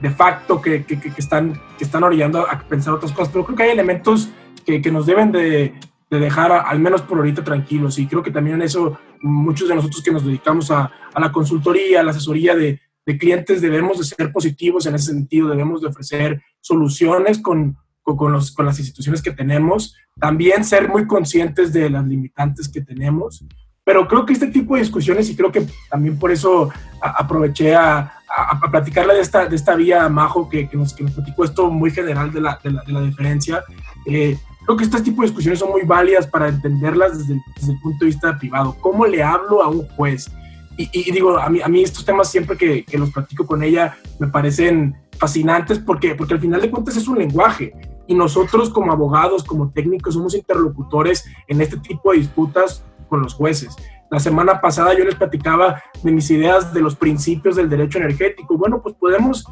de facto que, que, que, están, que están orillando a pensar otras cosas, pero creo que hay elementos que, nos deben de, de dejar al menos por ahorita tranquilos y creo que también en eso muchos de nosotros que nos dedicamos a, a la consultoría, a la asesoría de, clientes, debemos de ser positivos en ese sentido, debemos de ofrecer soluciones con, con, los, con las instituciones que tenemos, también ser muy conscientes de las limitantes que tenemos, pero creo que este tipo de discusiones, y creo que también por eso aproveché a, a, platicarle de esta, de esta vía Majo que, que, nos, que nos platicó esto muy general de la, de la, de la diferencia, eh, creo que este tipo de discusiones son muy válidas para entenderlas desde, desde el punto de vista privado. ¿Cómo le hablo a un juez? Y, y, digo, a mí, a mí estos temas siempre que, que, los platico con ella me parecen fascinantes porque, porque al final de cuentas es un lenguaje y nosotros como abogados, como técnicos, somos interlocutores en este tipo de disputas con los jueces. La semana pasada yo les platicaba de mis ideas de los principios del derecho energético. Bueno, pues podemos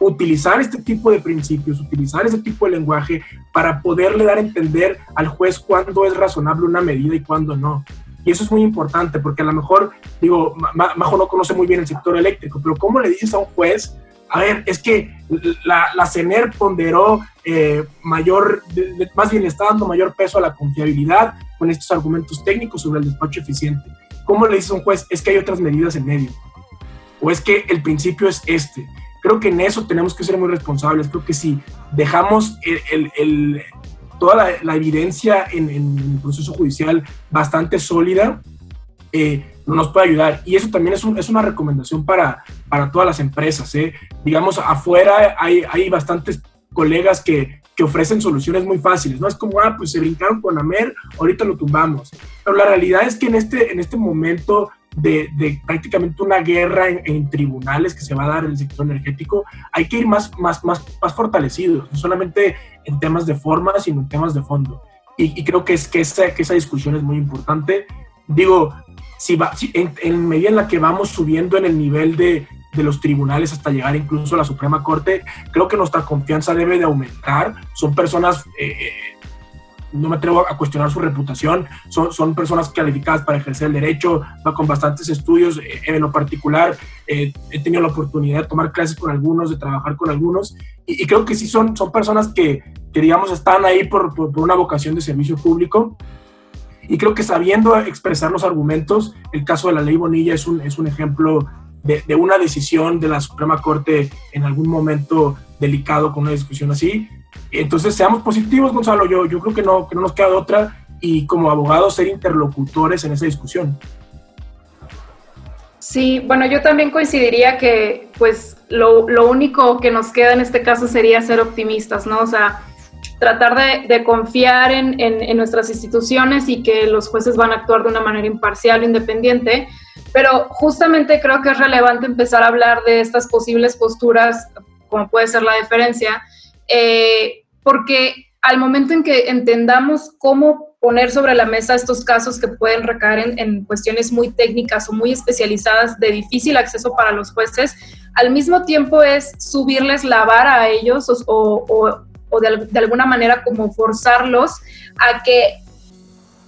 utilizar este tipo de principios, utilizar ese tipo de lenguaje para poderle dar a entender al juez cuándo es razonable una medida y cuándo no. Y eso es muy importante porque a lo mejor, digo, Majo no conoce muy bien el sector eléctrico, pero ¿cómo le dices a un juez a ver, es que la, la CENER ponderó eh, mayor, más bien está dando mayor peso a la confiabilidad con estos argumentos técnicos sobre el despacho eficiente. ¿Cómo le dice un juez? Es que hay otras medidas en medio. O es que el principio es este. Creo que en eso tenemos que ser muy responsables. Creo que si dejamos toda la, evidencia en, en, el proceso judicial bastante sólida, eh, nos puede ayudar. Y eso también es, un, es una recomendación para, todas las empresas. ¿eh? Digamos, afuera hay bastantes colegas que, que ofrecen soluciones muy fáciles, ¿no? Es como, ah, pues se brincaron con Amer, ahorita lo tumbamos. Pero la realidad es que en este, en este momento de, de prácticamente una guerra en, en, tribunales que se va a dar en el sector energético, hay que ir más, más, más, más fortalecidos, no solamente en temas de forma, sino en temas de fondo. Y, y creo que, es, que, esa, que esa discusión es muy importante. Digo, si va, si en, en medida en la que vamos subiendo en el nivel de, de los tribunales hasta llegar incluso a la Suprema Corte, creo que nuestra confianza debe de aumentar. Son personas, eh, eh, no me atrevo a cuestionar su reputación, son, son personas calificadas para ejercer el derecho, con bastantes estudios. Eh, en lo particular, eh, he tenido la oportunidad de tomar clases con algunos, de trabajar con algunos, y, y creo que sí son, son personas que, que digamos, están ahí por, por, por una vocación de servicio público. Y creo que sabiendo expresar los argumentos, el caso de la ley Bonilla es un, es un ejemplo de, de, una decisión de la Suprema Corte en algún momento delicado con una discusión así. Entonces, seamos positivos, Gonzalo. Yo, yo creo que no, que no nos queda otra y como abogados ser interlocutores en esa discusión. Sí, bueno, yo también coincidiría que pues lo, lo único que nos queda en este caso sería ser optimistas, ¿no? O sea, tratar de, confiar en, nuestras instituciones y que los jueces van a actuar de una manera imparcial o independiente, pero justamente creo que es relevante empezar a hablar de estas posibles posturas, como puede ser la deferencia, eh, porque al momento en que entendamos cómo poner sobre la mesa estos casos que pueden recaer en, cuestiones muy técnicas o muy especializadas de difícil acceso para los jueces, al mismo tiempo es subirles la vara a ellos o, o de, de, alguna manera como forzarlos a que,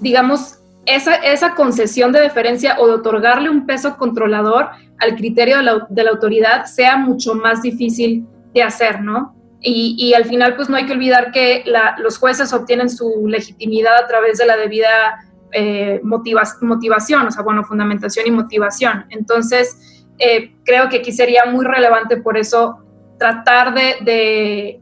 digamos, esa, esa, concesión de deferencia o de otorgarle un peso controlador al criterio de la, de la autoridad sea mucho más difícil de hacer, ¿no? Y, y, al final, pues no hay que olvidar que la, los jueces obtienen su legitimidad a través de la debida eh, motiva, motivación, o sea, bueno, fundamentación y motivación. Entonces, eh, creo que aquí sería muy relevante por eso tratar de, de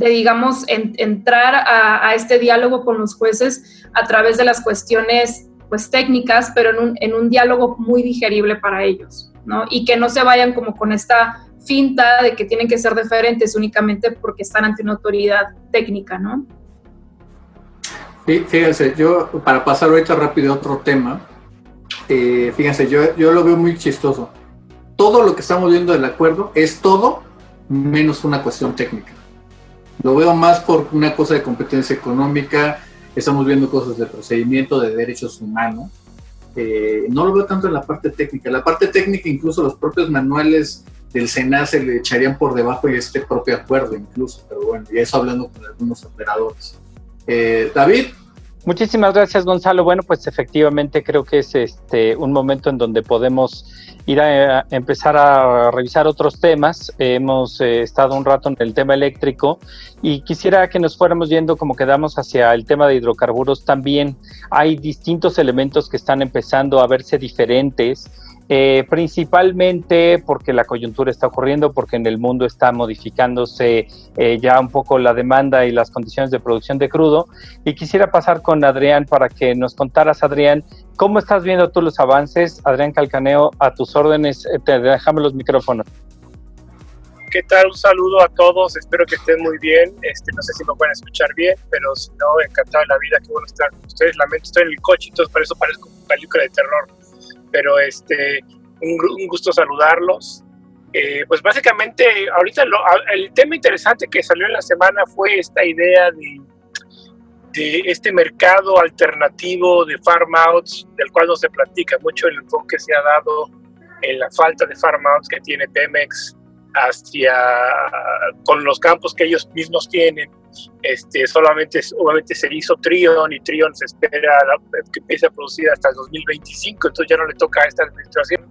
de, digamos, en, entrar a, este diálogo con los jueces a través de las cuestiones pues técnicas, pero en un, en un diálogo muy digerible para ellos, ¿no? Y que no se vayan como con esta finta de que tienen que ser diferentes únicamente porque están ante una autoridad técnica, ¿no? Fíjense, yo para pasar ahorita rápido a otro tema, eh, fíjense, yo, yo lo veo muy chistoso. Todo lo que estamos viendo del acuerdo es todo menos una cuestión técnica. Lo veo más por una cosa de competencia económica, estamos viendo cosas de procedimiento, de derechos humanos. Eh, no lo veo tanto en la parte técnica. La parte técnica, incluso los propios manuales del SENA se le echarían por debajo de este propio acuerdo, incluso. Pero bueno, y eso hablando con algunos operadores. Eh, David. Muchísimas gracias, Gonzalo. Bueno, pues efectivamente creo que es este un momento en donde podemos ir a, empezar a revisar otros temas. Hemos eh, estado un rato en el tema eléctrico y quisiera que nos fuéramos yendo como quedamos hacia el tema de hidrocarburos también. Hay distintos elementos que están empezando a verse diferentes eh, principalmente porque la coyuntura está ocurriendo, porque en el mundo está modificándose eh, ya un poco la demanda y las condiciones de producción de crudo. Y quisiera pasar con Adrián para que nos contaras, Adrián, cómo estás viendo tú los avances. Adrián Calcaneo, a tus órdenes, eh, te dejamos los micrófonos. ¿Qué tal? Un saludo a todos, espero que estén muy bien. Este, no sé si me pueden escuchar bien, pero si no, encantado de la vida, qué bueno estar con ustedes. Lamento, estoy en el coche, entonces por eso parezco película de terror. Pero este, un, gusto saludarlos. Eh, pues básicamente, ahorita el tema interesante que salió en la semana fue esta idea de, de este mercado alternativo de farm outs, del cual no se platica mucho el enfoque que se ha dado en la falta de farm outs que tiene Pemex hacia con los campos que ellos mismos tienen. Este, solamente obviamente se hizo Trion y Trion se espera que empiece a producir hasta el 2025, entonces ya no le toca a esta administración.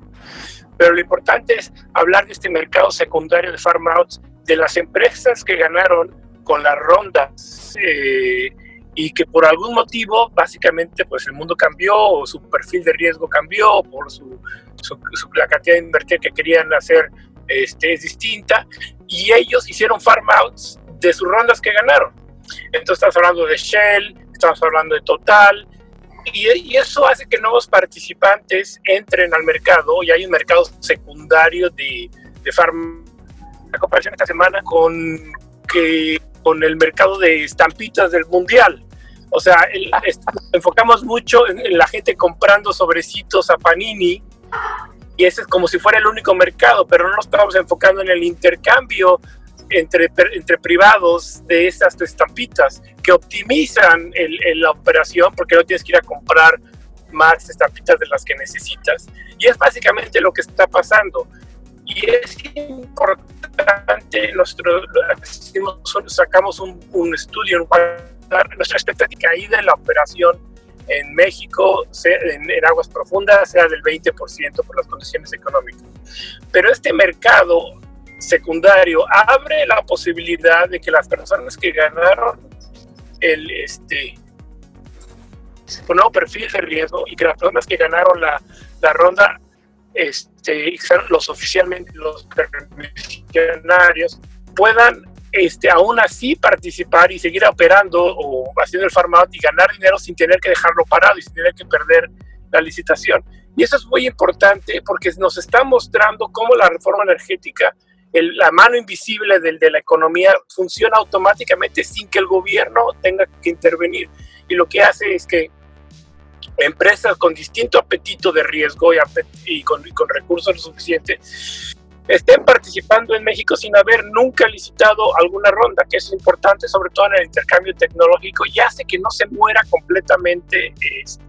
Pero lo importante es hablar de este mercado secundario de farm outs, de las empresas que ganaron con las rondas eh, y que por algún motivo básicamente pues el mundo cambió o su perfil de riesgo cambió por su, la cantidad de invertir que querían hacer este, es distinta y ellos hicieron farm outs de sus rondas que ganaron. Entonces estamos hablando de Shell, estamos hablando de Total, y, eso hace que nuevos participantes entren al mercado y hay un mercado secundario de, de farm. La comparación esta semana con, que, con el mercado de estampitas del mundial. O sea, enfocamos mucho en, en, la gente comprando sobrecitos a Panini y ese es como si fuera el único mercado, pero no nos estamos enfocando en el intercambio entre, entre privados de esas estampitas que optimizan la operación porque no tienes que ir a comprar más estampitas de las que necesitas. Y es básicamente lo que está pasando. Y es importante, nosotros sacamos un, un estudio en nuestra expectativa caída en la operación en México, en, aguas profundas, sea del 20% por las condiciones económicas. Pero este mercado secundario abre la posibilidad de que las personas que ganaron el este nuevo perfil de riesgo y que las personas que ganaron la, la ronda este, los oficialmente los permisionarios puedan este, aún así participar y seguir operando o haciendo el farm y ganar dinero sin tener que dejarlo parado y sin tener que perder la licitación. Y eso es muy importante porque nos está mostrando cómo la reforma energética, la mano invisible del, de la economía, funciona automáticamente sin que el gobierno tenga que intervenir. Y lo que hace es que empresas con distinto apetito de riesgo y, con, y con recursos suficientes estén participando en México sin haber nunca licitado alguna ronda, que es importante, sobre todo en el intercambio tecnológico, y hace que no se muera completamente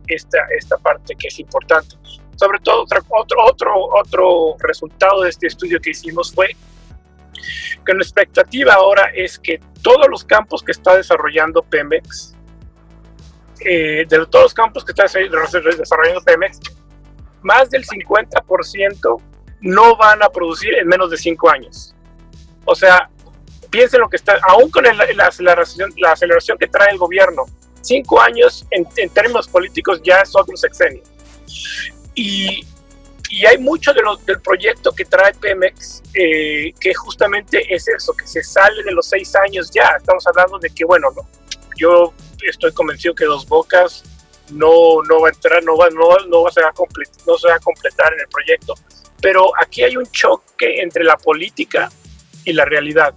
esta, esta parte que es importante. Sobre todo, otro, otro, otro resultado de este estudio que hicimos fue que la expectativa ahora es que todos los campos que está desarrollando Pemex, eh, de todos los campos que está desarrollando Pemex, más del 50% no van a producir en menos de cinco años. O sea, piensen lo que está, aún con la, aceleración, la aceleración que trae el gobierno, cinco años en, términos políticos ya es otro sexenio. Y, y hay mucho de lo, del proyecto que trae Pemex eh, que justamente es eso, que se sale de los seis años ya. Estamos hablando de que, bueno, no, yo estoy convencido que Dos Bocas no, no va a entrar, no va, no, no, va a no se va a completar en el proyecto pero aquí hay un choque entre la política y la realidad.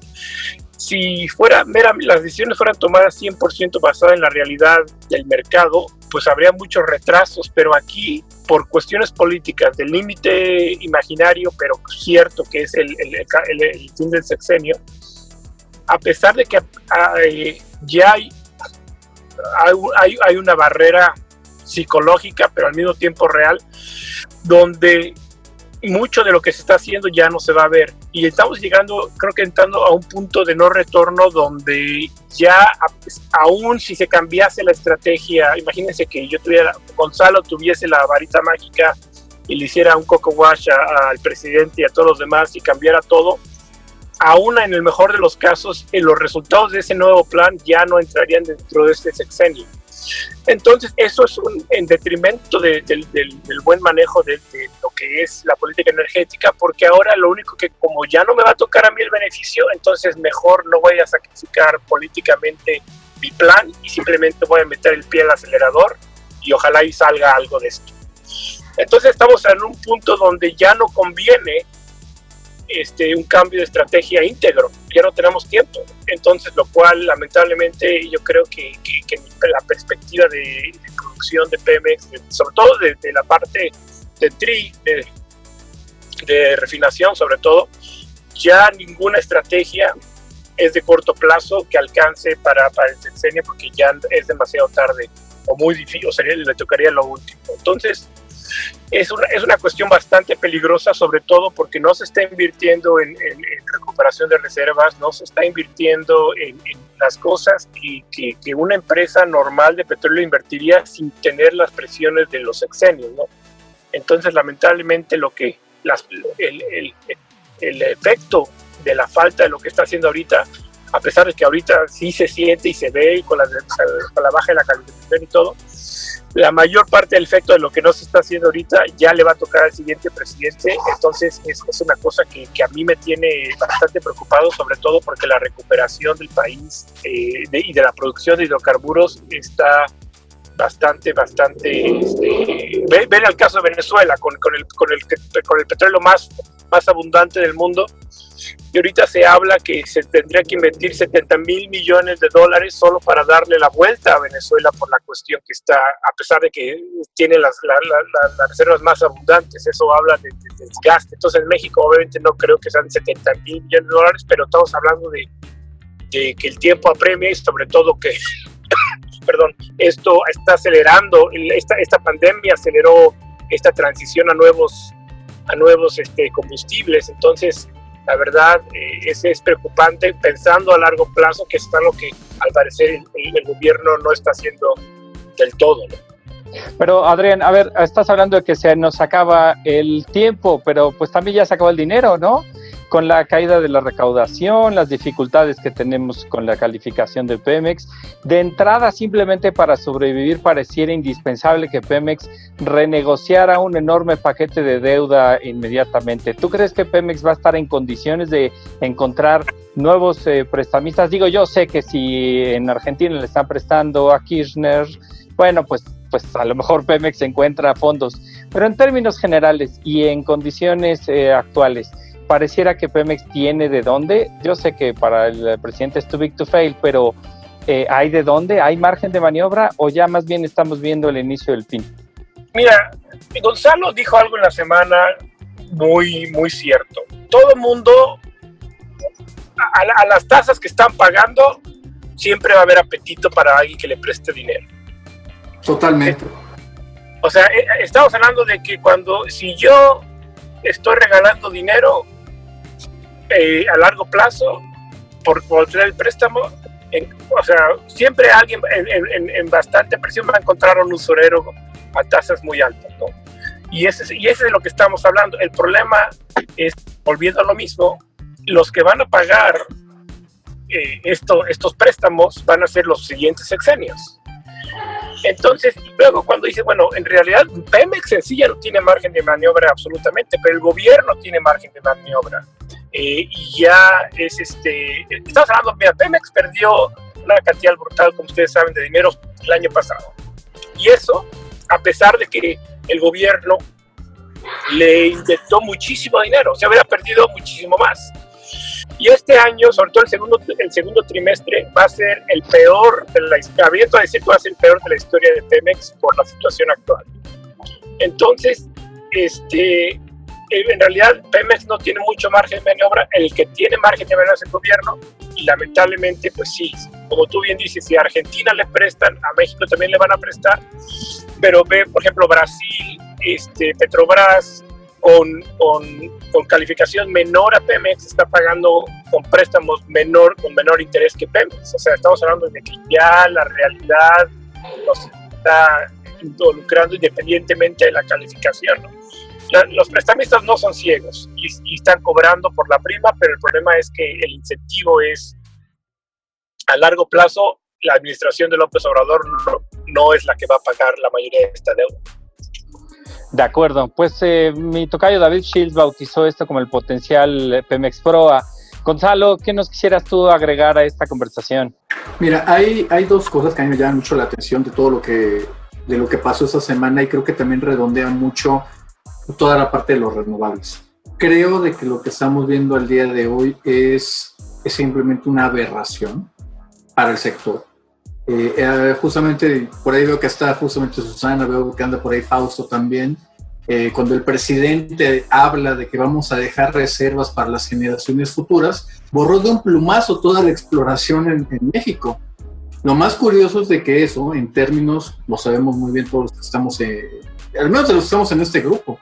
Si fuera mera, las decisiones fueran tomadas 100% basadas en la realidad del mercado, pues habría muchos retrasos, pero aquí, por cuestiones políticas, del límite imaginario, pero cierto que es el, fin del sexenio, a pesar de que ya hay, hay, hay una barrera psicológica, pero al mismo tiempo real, donde mucho de lo que se está haciendo ya no se va a ver. Y estamos llegando, creo que entrando a un punto de no retorno donde ya, aún si se cambiase la estrategia, imagínense que yo tuviera, Gonzalo tuviese la varita mágica y le hiciera un coco wash al presidente y a todos los demás y cambiara todo, aún en el mejor de los casos, en los resultados de ese nuevo plan ya no entrarían dentro de este sexenio. Entonces, eso es un, en detrimento del, buen manejo de, lo que es la política energética, porque ahora lo único que como ya no me va a tocar a mí el beneficio, entonces mejor no voy a sacrificar políticamente mi plan y simplemente voy a meter el pie al acelerador y ojalá y salga algo de esto. Entonces estamos en un punto donde ya no conviene este, un cambio de estrategia íntegro, ya no tenemos tiempo. Entonces, lo cual lamentablemente yo creo que, la perspectiva de, producción de Pemex, sobre todo de, la parte de TRI, de, refinación sobre todo, ya ninguna estrategia es de corto plazo que alcance para, para el sexenio porque ya es demasiado tarde o muy difícil, o sea, le tocaría lo último. Entonces, es una, es una cuestión bastante peligrosa, sobre todo porque no se está invirtiendo en, recuperación de reservas, no se está invirtiendo en, las cosas que, que, una empresa normal de petróleo invertiría sin tener las presiones de los sexenios, ¿no? Entonces, lamentablemente, lo que las, el, el, el efecto de la falta de lo que está haciendo ahorita, a pesar de que ahorita sí se siente y se ve y con la, con la baja de la calificación y todo, la mayor parte del efecto de lo que no se está haciendo ahorita ya le va a tocar al siguiente presidente. Entonces es, una cosa que, que, a mí me tiene bastante preocupado, sobre todo porque la recuperación del país eh, y de la producción de hidrocarburos está bastante, bastante... Este, ven, el caso de Venezuela con, con, el, con, el, con el petróleo más, más abundante del mundo y ahorita se habla que se tendría que invertir 70 mil millones de dólares solo para darle la vuelta a Venezuela por la cuestión que está, a pesar de que tiene las, las reservas más abundantes, eso habla de, desgaste. Entonces en México obviamente no creo que sean 70 mil millones de dólares, pero estamos hablando de, de que el tiempo apremia y sobre todo que, perdón, esto está acelerando, esta, esta pandemia aceleró esta transición a nuevos a nuevos este, combustibles. Entonces, la verdad eh, es, es, preocupante pensando a largo plazo, que es lo que al parecer el, gobierno no está haciendo del todo. Pero Adrián, a ver, estás hablando de que se nos acaba el tiempo, pero pues también ya se acabó el dinero, ¿no? Con la caída de la recaudación, las dificultades que tenemos con la calificación de Pemex. De entrada, simplemente para sobrevivir, pareciera indispensable que Pemex renegociara un enorme paquete de deuda inmediatamente. ¿Tú crees que Pemex va a estar en condiciones de encontrar nuevos eh, prestamistas? Digo, yo sé que si en Argentina le están prestando a Kirchner, bueno, pues pues a lo mejor Pemex encuentra fondos, pero en términos generales y en condiciones eh, actuales, pareciera que Pemex tiene de dónde. Yo sé que para el presidente es too big to fail, pero eh, ¿hay de dónde? ¿Hay margen de maniobra o ya más bien estamos viendo el inicio del fin? Mira, Gonzalo dijo algo en la semana muy, muy cierto. Todo el mundo, a, a las tasas que están pagando, siempre va a haber apetito para alguien que le preste dinero. Totalmente. O sea, eh, estamos hablando de que cuando, si yo estoy regalando dinero, eh, a largo plazo por, por tener el préstamo. o sea, siempre alguien en, bastante presión va a encontrar un usurero a tasas muy altas, ¿no? Y ese, y ese es lo que estamos hablando. El problema es, volviendo a lo mismo, los que van a pagar eh, esto, estos préstamos van a ser los siguientes sexenios. Entonces, luego cuando dice, bueno, en realidad Pemex en sí ya no tiene margen de maniobra absolutamente, pero el gobierno tiene margen de maniobra. Eh, y ya es este, estamos hablando, mira, Pemex perdió una cantidad brutal, como ustedes saben, de dinero el año pasado. Y eso, a pesar de que el gobierno le inyectó muchísimo dinero, se habría perdido muchísimo más. Y este año, sobre todo el segundo, el segundo trimestre, va a ser el peor de la abierto a decir que va a ser el peor de la historia de Pemex por la situación actual. Entonces, este, en realidad Pemex no tiene mucho margen de maniobra, el que tiene margen de maniobra es el gobierno. Y lamentablemente pues sí, como tú bien dices, si a Argentina le prestan, a México también le van a prestar, pero ve por ejemplo Brasil, este, Petrobras con, con, con calificación menor a Pemex está pagando con préstamos menor, con menor interés que Pemex, o sea, estamos hablando de que ya la realidad nos está involucrando independientemente de la calificación, ¿no? Los prestamistas no son ciegos y, están cobrando por la prima, pero el problema es que el incentivo es a largo plazo. La administración de López Obrador no es la que va a pagar la mayoría de esta deuda. De acuerdo, pues eh, mi tocayo David Shields bautizó esto como el potencial Pemex Proa. Gonzalo, ¿qué nos quisieras tú agregar a esta conversación? Mira, hay, hay dos cosas que a mí me llaman mucho la atención de todo lo que, de lo que pasó esta semana y creo que también redondean mucho toda la parte de los renovables. Creo de que lo que estamos viendo al día de hoy es, es simplemente una aberración para el sector. Eh, eh, justamente por ahí veo que está justamente Susana, veo que anda por ahí Fausto también. Eh, cuando el presidente habla de que vamos a dejar reservas para las generaciones futuras, borró de un plumazo toda la exploración en, en México. Lo más curioso es de que eso, en términos, lo sabemos muy bien todos los que estamos, al menos de los que estamos en este grupo,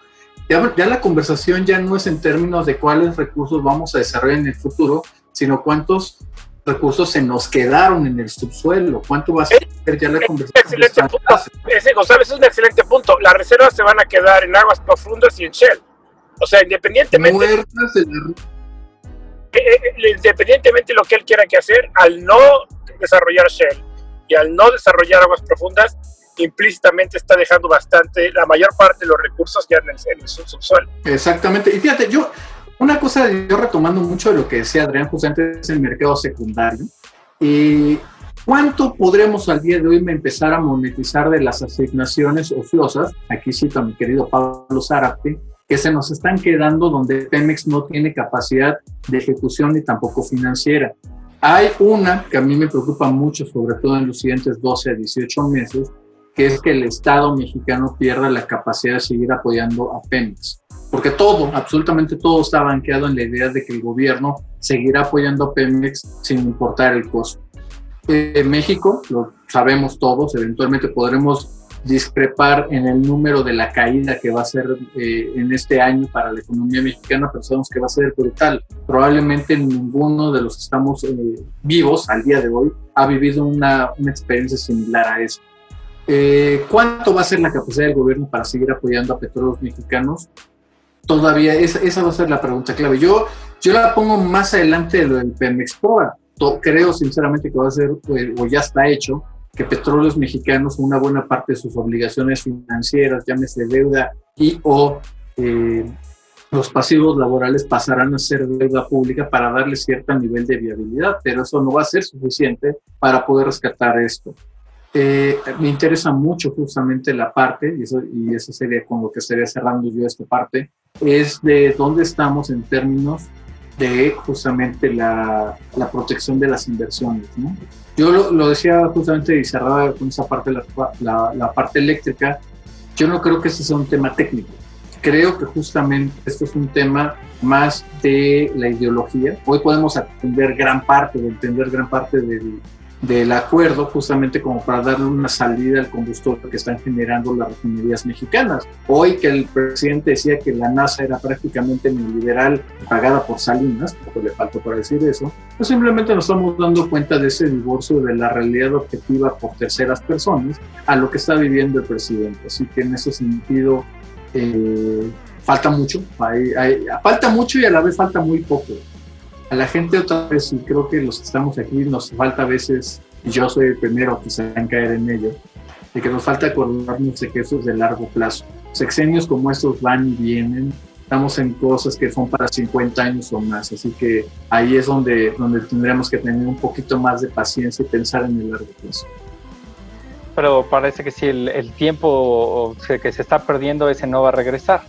ya, ya, la conversación ya no es en términos de cuáles recursos vamos a desarrollar en el futuro, sino cuántos recursos se nos quedaron en el subsuelo. ¿Cuánto va a ser ya la conversación? Excelente punto. Ese, Gonzalo, es un excelente punto. Las reservas se van a quedar en aguas profundas y en Shell. O sea, independientemente. De la... Eh, eh, independientemente de lo que él quiera que hacer, al no desarrollar Shell y al no desarrollar aguas profundas, implícitamente está dejando bastante, la mayor parte de los recursos ya en el, en el subsuelo. Exactamente. Y fíjate, yo, una cosa, yo retomando mucho de lo que decía Adrián, justamente es el mercado secundario. y ¿Cuánto podremos al día de hoy empezar a monetizar de las asignaciones ociosas? Aquí cito a mi querido Pablo Zárate, que se nos están quedando donde Pemex no tiene capacidad de ejecución ni tampoco financiera. Hay una que a mí me preocupa mucho, sobre todo en los siguientes 12 a 18 meses, que es que el Estado mexicano pierda la capacidad de seguir apoyando a Pemex. Porque todo, absolutamente todo está banqueado en la idea de que el gobierno seguirá apoyando a Pemex sin importar el costo. En eh, México, lo sabemos todos, eventualmente podremos discrepar en el número de la caída que va a ser eh, en este año para la economía mexicana, pero sabemos que va a ser brutal. Probablemente ninguno de los que estamos eh, vivos al día de hoy ha vivido una, una experiencia similar a eso. Eh, ¿Cuánto va a ser la capacidad del gobierno para seguir apoyando a petróleos mexicanos? Todavía esa, va a ser la pregunta clave. Yo, yo la pongo más adelante de lo del Pemex. Creo sinceramente que va a ser, o ya está hecho, que petróleos mexicanos, una buena parte de sus obligaciones financieras, llámese deuda y o eh, los pasivos laborales pasarán a ser deuda pública para darle cierto nivel de viabilidad, pero eso no va a ser suficiente para poder rescatar esto. Eh, me interesa mucho justamente la parte, y eso, y eso sería con lo que estaría cerrando yo esta parte, es de dónde estamos en términos de justamente la, la protección de las inversiones. ¿no? Yo lo, lo, decía justamente y cerraba con esa parte, la, la, la parte eléctrica, yo no creo que este sea un tema técnico. Creo que justamente esto es un tema más de la ideología. Hoy podemos atender gran parte, de entender gran parte del, del acuerdo justamente como para darle una salida al combustible que están generando las refinerías mexicanas. Hoy que el presidente decía que la NASA era prácticamente neoliberal pagada por Salinas, poco le falta para decir eso, pues simplemente nos estamos dando cuenta de ese divorcio de la realidad objetiva por terceras personas a lo que está viviendo el presidente. Así que en ese sentido eh, falta mucho, falta mucho y a la vez falta muy poco a la gente otra vez, y creo que los que estamos aquí nos falta a veces, yo soy el primero que se van a caer en ello, de que nos falta acordarnos de que eso es de largo plazo. Sexenios como estos van y vienen, estamos en cosas que son para 50 años o más, así que ahí es donde, donde tendremos que tener un poquito más de paciencia y pensar en el largo plazo. Pero parece que si el, el tiempo que se está perdiendo ese no va a regresar.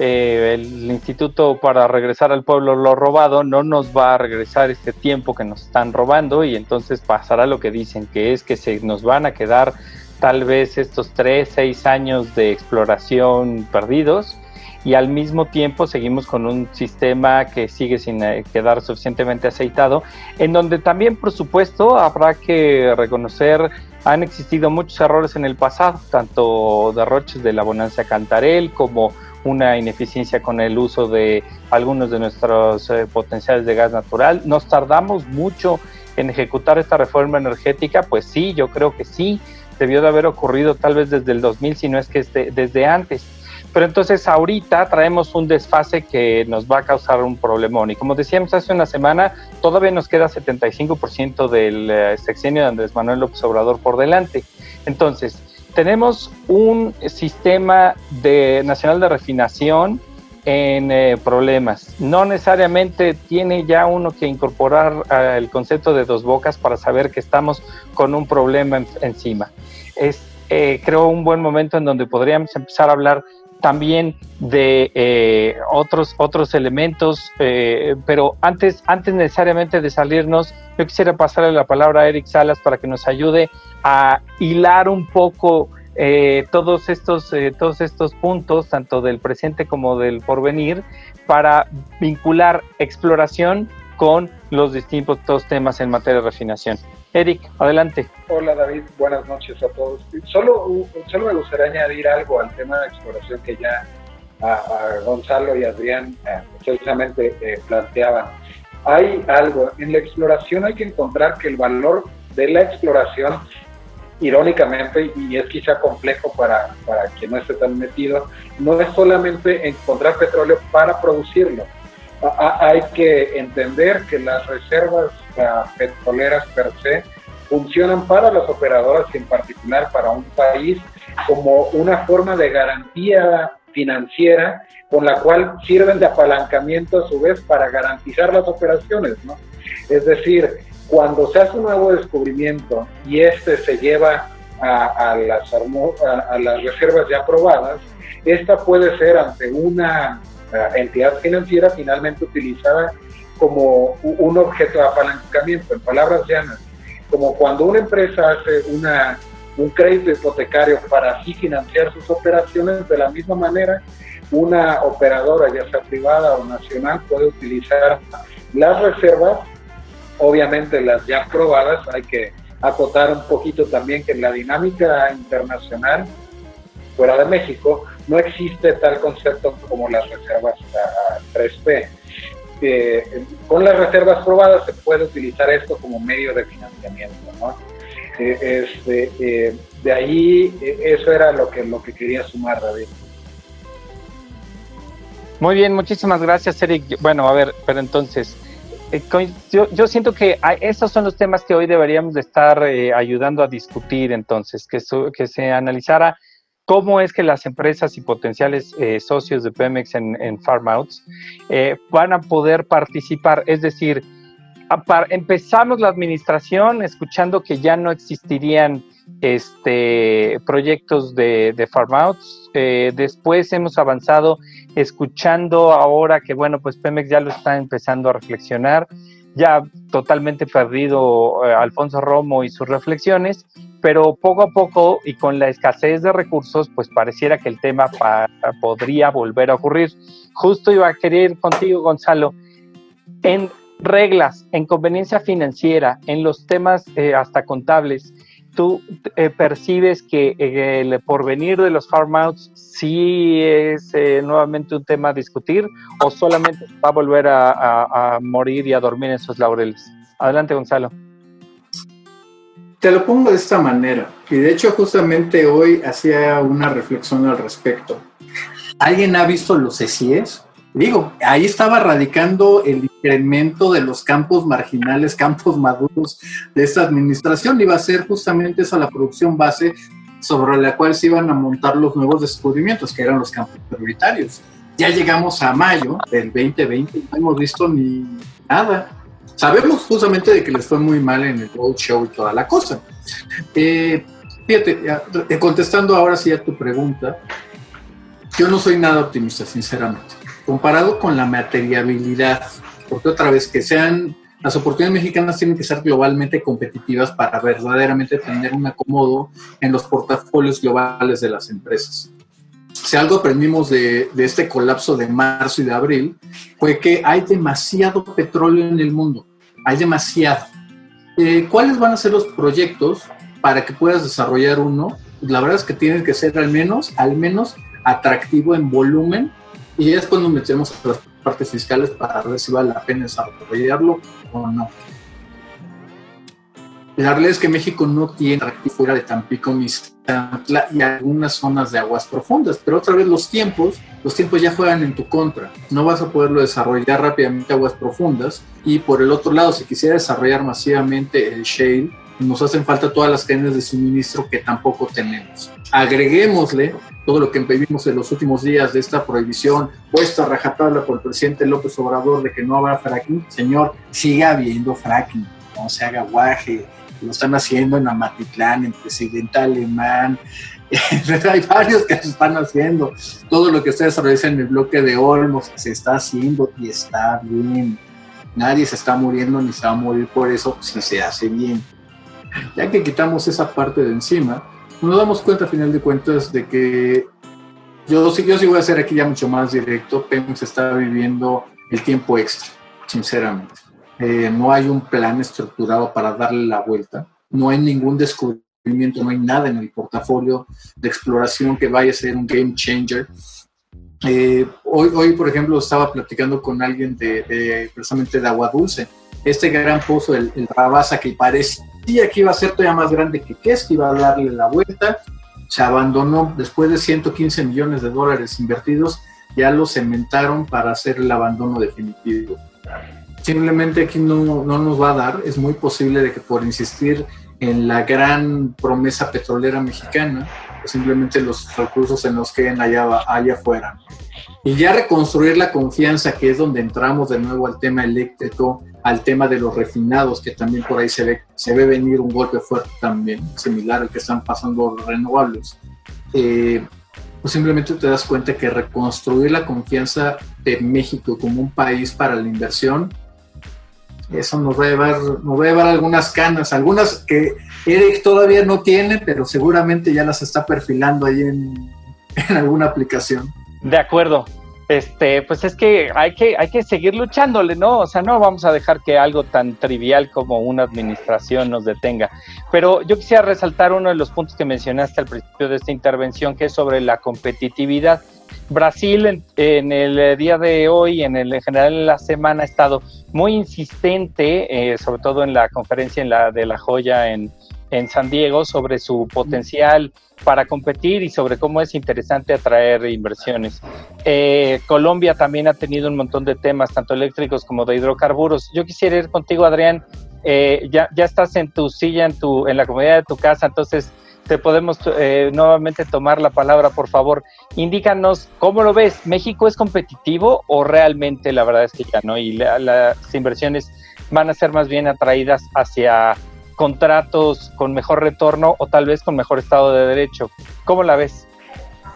Eh, el instituto para regresar al pueblo lo robado no nos va a regresar este tiempo que nos están robando y entonces pasará lo que dicen, que es que se nos van a quedar tal vez estos tres, seis años de exploración perdidos y al mismo tiempo seguimos con un sistema que sigue sin eh, quedar suficientemente aceitado, en donde también, por supuesto, habrá que reconocer han existido muchos errores en el pasado, tanto derroches de la bonanza Cantarel como una ineficiencia con el uso de algunos de nuestros eh, potenciales de gas natural. Nos tardamos mucho en ejecutar esta reforma energética, pues sí, yo creo que sí, debió de haber ocurrido tal vez desde el 2000, si no es que desde antes. Pero entonces ahorita traemos un desfase que nos va a causar un problemón. Y como decíamos hace una semana, todavía nos queda 75% del eh, sexenio de Andrés Manuel López Obrador por delante. Entonces, tenemos un sistema de, nacional de refinación en eh, problemas. No necesariamente tiene ya uno que incorporar el concepto de dos bocas para saber que estamos con un problema encima. Es, eh, creo, un buen momento en donde podríamos empezar a hablar también de otros, otros elementos, pero antes, antes necesariamente de salirnos, yo quisiera pasarle la palabra a Eric Salas para que nos ayude a hilar un poco eh, todos, estos, eh, todos estos puntos, tanto del presente como del porvenir, para vincular exploración con los distintos temas en materia de refinación. Eric, adelante. Hola David, buenas noches a todos. Solo, solo me gustaría añadir algo al tema de exploración que ya Gonzalo y Adrián eh, precisamente planteaban. Hay algo, en la exploración hay que encontrar que el valor de la exploración irónicamente, y es quizá complejo para, para quien no esté tan metido, no es solamente encontrar petróleo para producirlo. hay que entender que las reservas petroleras per se funcionan para las operadoras y en particular para un país como una forma de garantía financiera con la cual sirven de apalancamiento a su vez para garantizar las operaciones, ¿no? Es decir, cuando se hace un nuevo descubrimiento y este se lleva a, las, a, las reservas ya aprobadas, esta puede ser ante una eh, entidad financiera finalmente utilizada como un objeto de apalancamiento, en palabras llanas, como cuando una empresa hace una, un crédito hipotecario para así financiar sus operaciones, de la misma manera, una operadora, ya sea privada o nacional, puede utilizar las reservas obviamente las ya probadas, hay que acotar un poquito también que en la dinámica internacional, fuera de México, no existe tal concepto como las reservas 3P. Con las reservas probadas se puede utilizar esto como medio de financiamiento. ¿no? Eh, este, eh, de ahí, eso era lo que, lo que quería sumar, David. Muy bien, muchísimas gracias, Eric. Bueno, a ver, pero entonces, eh, yo, yo, siento que esos son los temas que hoy deberíamos de estar eh, ayudando a discutir entonces, que, que se analizara cómo es que las empresas y potenciales eh, socios de Pemex en, en Farm Outs van a poder participar, es decir, empezamos la administración escuchando que ya no existirían este, proyectos de, de farm outs. después hemos avanzado escuchando ahora que, bueno, pues Pemex ya lo está empezando a reflexionar, ya totalmente perdido eh, Alfonso Romo y sus reflexiones, pero poco a poco y con la escasez de recursos, pues pareciera que el tema podría volver a ocurrir. Justo iba a querer contigo, Gonzalo, en reglas, en conveniencia financiera, en los temas eh, hasta contables, ¿tú eh, percibes que eh, el porvenir de los farm outs sí es nuevamente un tema a discutir o solamente va a volver a, morir y a dormir en sus laureles? Adelante, Gonzalo. Te lo pongo de esta manera, y de hecho justamente hoy hacía una reflexión al respecto. ¿Alguien ha visto los ECIES? Digo, ahí estaba radicando el incremento de los campos marginales, (laughs) campos maduros de esta administración. Iba a ser justamente esa la producción base sobre la cual se iban a montar los nuevos descubrimientos, que eran los campos prioritarios. Ya llegamos a mayo del 2020 y no hemos visto ni nada. Sabemos justamente de que les fue muy mal en el Road Show y toda la cosa. Eh, fíjate, eh, contestando ahora sí a tu pregunta, yo no soy nada optimista, sinceramente comparado con la materiabilidad, porque otra vez que sean, las oportunidades mexicanas tienen que ser globalmente competitivas para verdaderamente tener un acomodo en los portafolios globales de las empresas. Si algo aprendimos de, este colapso de marzo y de abril, fue que hay demasiado petróleo en el mundo, hay demasiado. Eh, ¿Cuáles van a ser los proyectos para que puedas desarrollar uno? La verdad es que tienen que ser al menos, al menos atractivo en volumen y después nos metemos a las partes fiscales para ver si vale la pena desarrollarlo o no. La realidad es que México no tiene fuera de Tampico, Mixtantla y algunas zonas de aguas profundas, pero otra vez los tiempos, los tiempos ya juegan en tu contra. No vas a poderlo desarrollar rápidamente aguas profundas y por el otro lado, si quisiera desarrollar masivamente el shale, nos hacen falta todas las cadenas de suministro que tampoco tenemos. Agreguémosle todo lo que vivimos en los últimos días de esta prohibición puesta a rajatabla por el presidente López Obrador de que no habrá fracking. Señor, siga habiendo fracking, no se haga guaje. Lo están haciendo en Amatitlán, en Presidente Alemán, (laughs) hay varios que se están haciendo. Todo lo que ustedes realizan en el bloque de Olmos se está haciendo y está bien. Nadie se está muriendo ni se va a morir por eso si se hace bien. Ya que quitamos esa parte de encima, nos damos cuenta a final de cuentas de que yo, yo sí voy a ser aquí ya mucho más directo. Pemex está viviendo el tiempo extra, sinceramente. Eh, no hay un plan estructurado para darle la vuelta. No hay ningún descubrimiento no hay nada en el portafolio de exploración que vaya a ser un game changer. Eh, hoy, hoy, por ejemplo, estaba platicando con alguien de, precisamente de Agua Dulce. Este gran pozo, el, el Rabasa, que parecía que iba a ser todavía más grande que que que iba a darle la vuelta, se abandonó después de 115 millones de dólares invertidos, ya lo cementaron para hacer el abandono definitivo. Simplemente aquí no, no nos va a dar, es muy posible de que por insistir en la gran promesa petrolera mexicana, pues simplemente los recursos se nos queden allá, allá afuera. Y ya reconstruir la confianza, que es donde entramos de nuevo al tema eléctrico, al tema de los refinados, que también por ahí se ve, se ve venir un golpe fuerte también, similar al que están pasando los renovables. Eh, pues simplemente te das cuenta que reconstruir la confianza de México como un país para la inversión eso nos va a llevar, nos va a algunas canas, algunas que Eric todavía no tiene, pero seguramente ya las está perfilando ahí en, (laughs) alguna aplicación. De acuerdo. Este, pues es que hay que hay que seguir luchándole, ¿no? O sea, no vamos a dejar que algo tan trivial como una administración nos detenga. Pero yo quisiera resaltar uno de los puntos que mencionaste al principio de esta intervención, que es sobre la competitividad. Brasil en, el día de hoy, en el en general en la semana, ha estado muy insistente, eh, sobre todo en la conferencia en la, de la joya en, en San Diego, sobre su potencial para competir y sobre cómo es interesante atraer inversiones. Eh, Colombia también ha tenido un montón de temas, tanto eléctricos como de hidrocarburos. Yo quisiera ir contigo, Adrián. Eh, ya, ya estás en tu silla, en, tu, en la comodidad de tu casa, entonces te podemos eh, nuevamente tomar la palabra, por favor. Indícanos cómo lo ves. ¿México es competitivo o realmente la verdad es que ya no? Y las inversiones van a ser más bien atraídas hacia contratos con mejor retorno o tal vez con mejor estado de derecho. ¿Cómo la ves?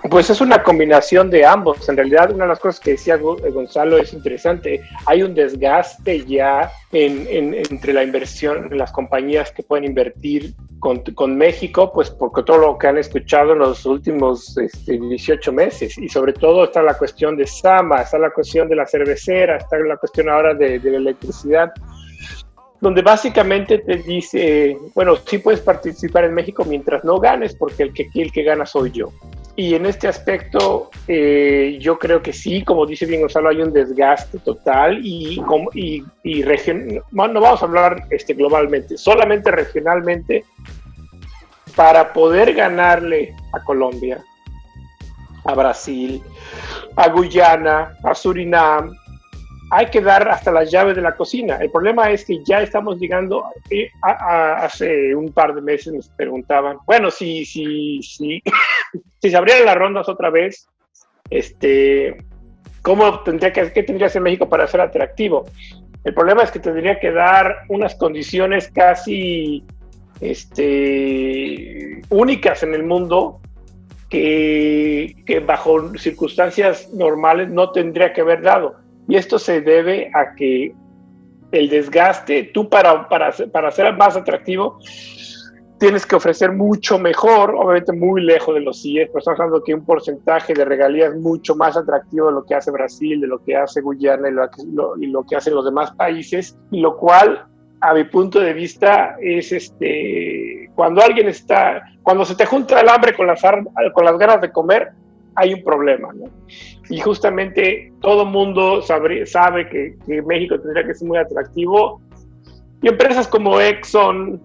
Pues es una combinación de ambos. En realidad, una de las cosas que decía eh, Gonzalo es interesante. Hay un desgaste ya entre la inversión, en las compañías que pueden invertir con, México, pues porque todo lo que han escuchado en los últimos 18 este, meses. Y sobre todo está la cuestión de Sama, está la cuestión de la cervecera, está la cuestión ahora de la electricidad donde básicamente te dice, bueno, sí puedes participar en México mientras no ganes, porque el que, el que gana soy yo. Y en este aspecto, eh, yo creo que sí, como dice bien Gonzalo, hay un desgaste total y, y, no vamos a hablar este, globalmente, solamente regionalmente, para poder ganarle a Colombia, a Brasil, a Guyana, a Surinam, hay que dar hasta las llaves de la cocina. El problema es que ya estamos llegando, eh, hace un par de meses nos preguntaban, bueno, si, si, si, (coughs) si se abrieran las rondas otra vez, este, ¿cómo tendría que, qué tendría que hacer México para ser atractivo? El problema es que tendría que dar unas condiciones casi este, únicas en el mundo que bajo circunstancias normales no tendría que haber dado y esto se debe a que el desgaste, tú para, para, para ser más atractivo, tienes que ofrecer mucho mejor, obviamente muy lejos de los CIES, pero estamos hablando que un porcentaje de regalías mucho más atractivo de lo que hace Brasil, de lo que hace Guyana y lo, y lo que hacen los demás países, lo cual, a mi punto de vista, es este, cuando alguien está, cuando se te junta el hambre con las, con las ganas de comer, hay un problema, ¿no? Y justamente todo mundo sabe, sabe que, México tendría que ser muy atractivo. Y empresas como Exxon,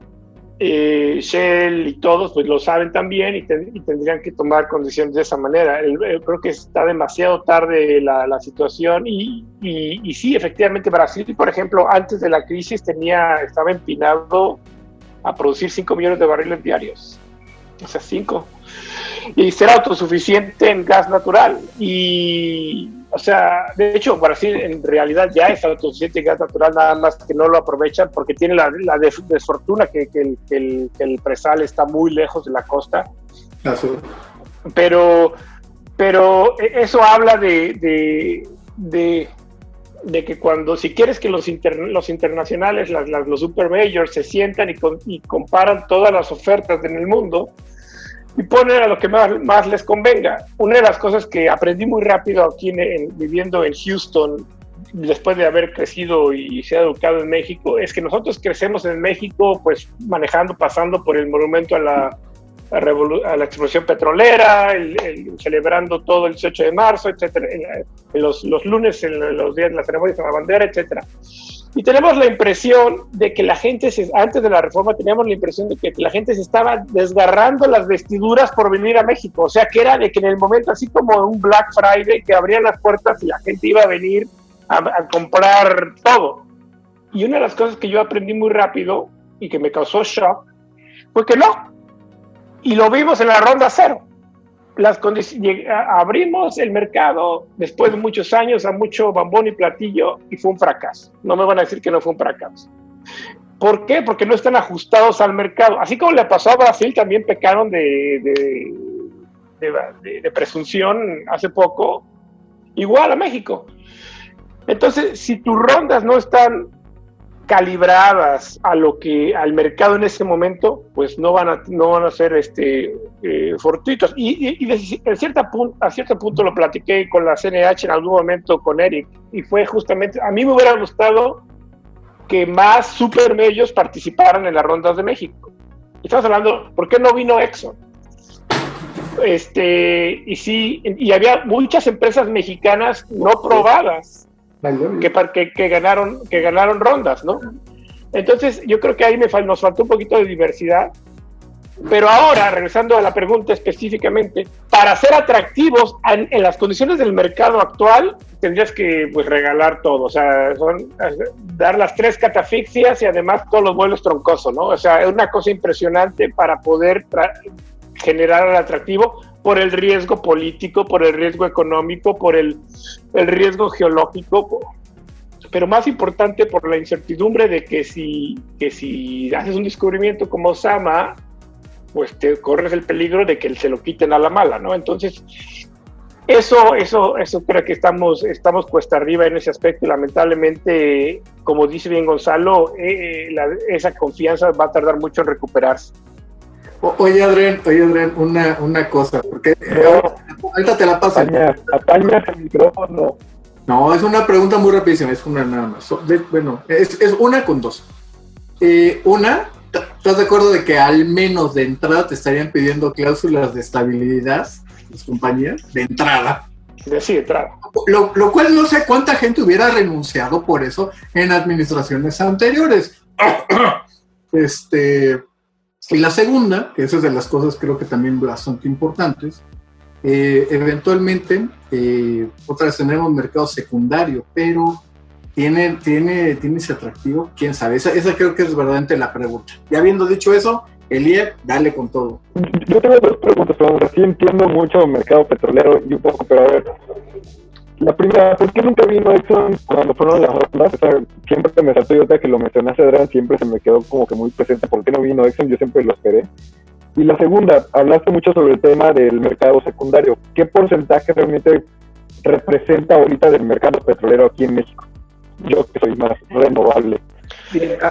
eh, Shell y todos, pues lo saben también y, tendrían que tomar condiciones de esa manera. creo que está demasiado tarde la, situación y, y, y, sí, efectivamente Brasil, por ejemplo, antes de la crisis tenía, estaba empinado a producir 5 millones de barriles diarios. O sea, 5. Y ser autosuficiente en gas natural. Y, o sea, de hecho, Brasil en realidad ya es autosuficiente en gas natural, nada más que no lo aprovechan porque tiene la, la desfortuna que, que, el, que, el, que el presal está muy lejos de la costa. Pero, pero eso habla de, de, de, de, que cuando, si quieres que los, inter, los internacionales, los super majors se sientan y, comparan todas las ofertas en el mundo y ponen a lo que más, les convenga. Una de las cosas que aprendí muy rápido aquí en, viviendo en Houston, después de haber crecido y se ha educado en México, es que nosotros crecemos en México, pues manejando, pasando por el monumento a la a, a la explosión petrolera, el, el, celebrando todo el 18 de marzo, etcétera, en los, los, lunes, en los días de la ceremonia de la bandera, etcétera. Y tenemos la impresión de que la gente, se, antes de la reforma, teníamos la impresión de que la gente se estaba desgarrando las vestiduras por venir a México. O sea, que era de que en el momento, así como un Black Friday, que abrían las puertas y la gente iba a venir a, a comprar todo. Y una de las cosas que yo aprendí muy rápido y que me causó shock fue que no, y lo vimos en la ronda cero. Las abrimos el mercado después de muchos años a mucho bambón y platillo y fue un fracaso. No me van a decir que no fue un fracaso. ¿Por qué? Porque no están ajustados al mercado. Así como le pasó a Brasil, también pecaron de, de, de, de presunción hace poco, igual a México. Entonces, si tus rondas no están calibradas a lo que al mercado en ese momento, pues no van a, no van a ser este, eh, fortuitos. Y, y, a cierto punto lo platiqué con la CNH en algún momento con Eric, y fue justamente, a mí me hubiera gustado que más supermedios participaran en las rondas de México. Estamos hablando, ¿por qué no vino Exxon? Este, y sí, y había muchas empresas mexicanas no probadas que, que, que, ganaron, que ganaron rondas, ¿no? Entonces, yo creo que ahí me, nos faltó un poquito de diversidad. Pero ahora, regresando a la pregunta específicamente, para ser atractivos en, en las condiciones del mercado actual, tendrías que pues, regalar todo, o sea, son, dar las tres catafixias y además todos los vuelos troncosos, ¿no? O sea, es una cosa impresionante para poder generar el atractivo por el riesgo político, por el riesgo económico, por el, el riesgo geológico, pero más importante por la incertidumbre de que si, que si haces un descubrimiento como Sama, pues te corres el peligro de que se lo quiten a la mala, ¿no? Entonces, eso, eso, eso creo que estamos, estamos cuesta arriba en ese aspecto y lamentablemente, como dice bien Gonzalo, eh, la, esa confianza va a tardar mucho en recuperarse. Oye, Adrián, oye, Adrián, una, una cosa, porque no, ahorita te la paso. Apaña, el micrófono. No, es una pregunta muy rapidísima, es una nada más. Bueno, es, es, una con dos. Eh, una, ¿estás de acuerdo de que al menos de entrada te estarían pidiendo cláusulas de estabilidad las compañías? De entrada. Sí, de entrada. Lo, lo cual no sé cuánta gente hubiera renunciado por eso en administraciones anteriores. (coughs) este y la segunda, que esa es de las cosas creo que también bastante importantes, eh, eventualmente, eh, otra vez tendremos mercado secundario, pero ¿tiene, tiene, tiene ese atractivo? ¿Quién sabe? Esa, esa creo que es verdaderamente la pregunta. Y habiendo dicho eso, Elie, dale con todo. Yo tengo dos preguntas, pero sí entiendo mucho mercado petrolero y un poco, pero a ver, la primera, ¿por qué nunca vino Exxon cuando fueron las rondas? O sea, siempre me saltó y otra que lo mencionaste, Adrián, siempre se me quedó como que muy presente. ¿Por qué no vino Exxon? Yo siempre lo esperé. Y la segunda, hablaste mucho sobre el tema del mercado secundario. ¿Qué porcentaje realmente representa ahorita del mercado petrolero aquí en México? Yo que soy más renovable.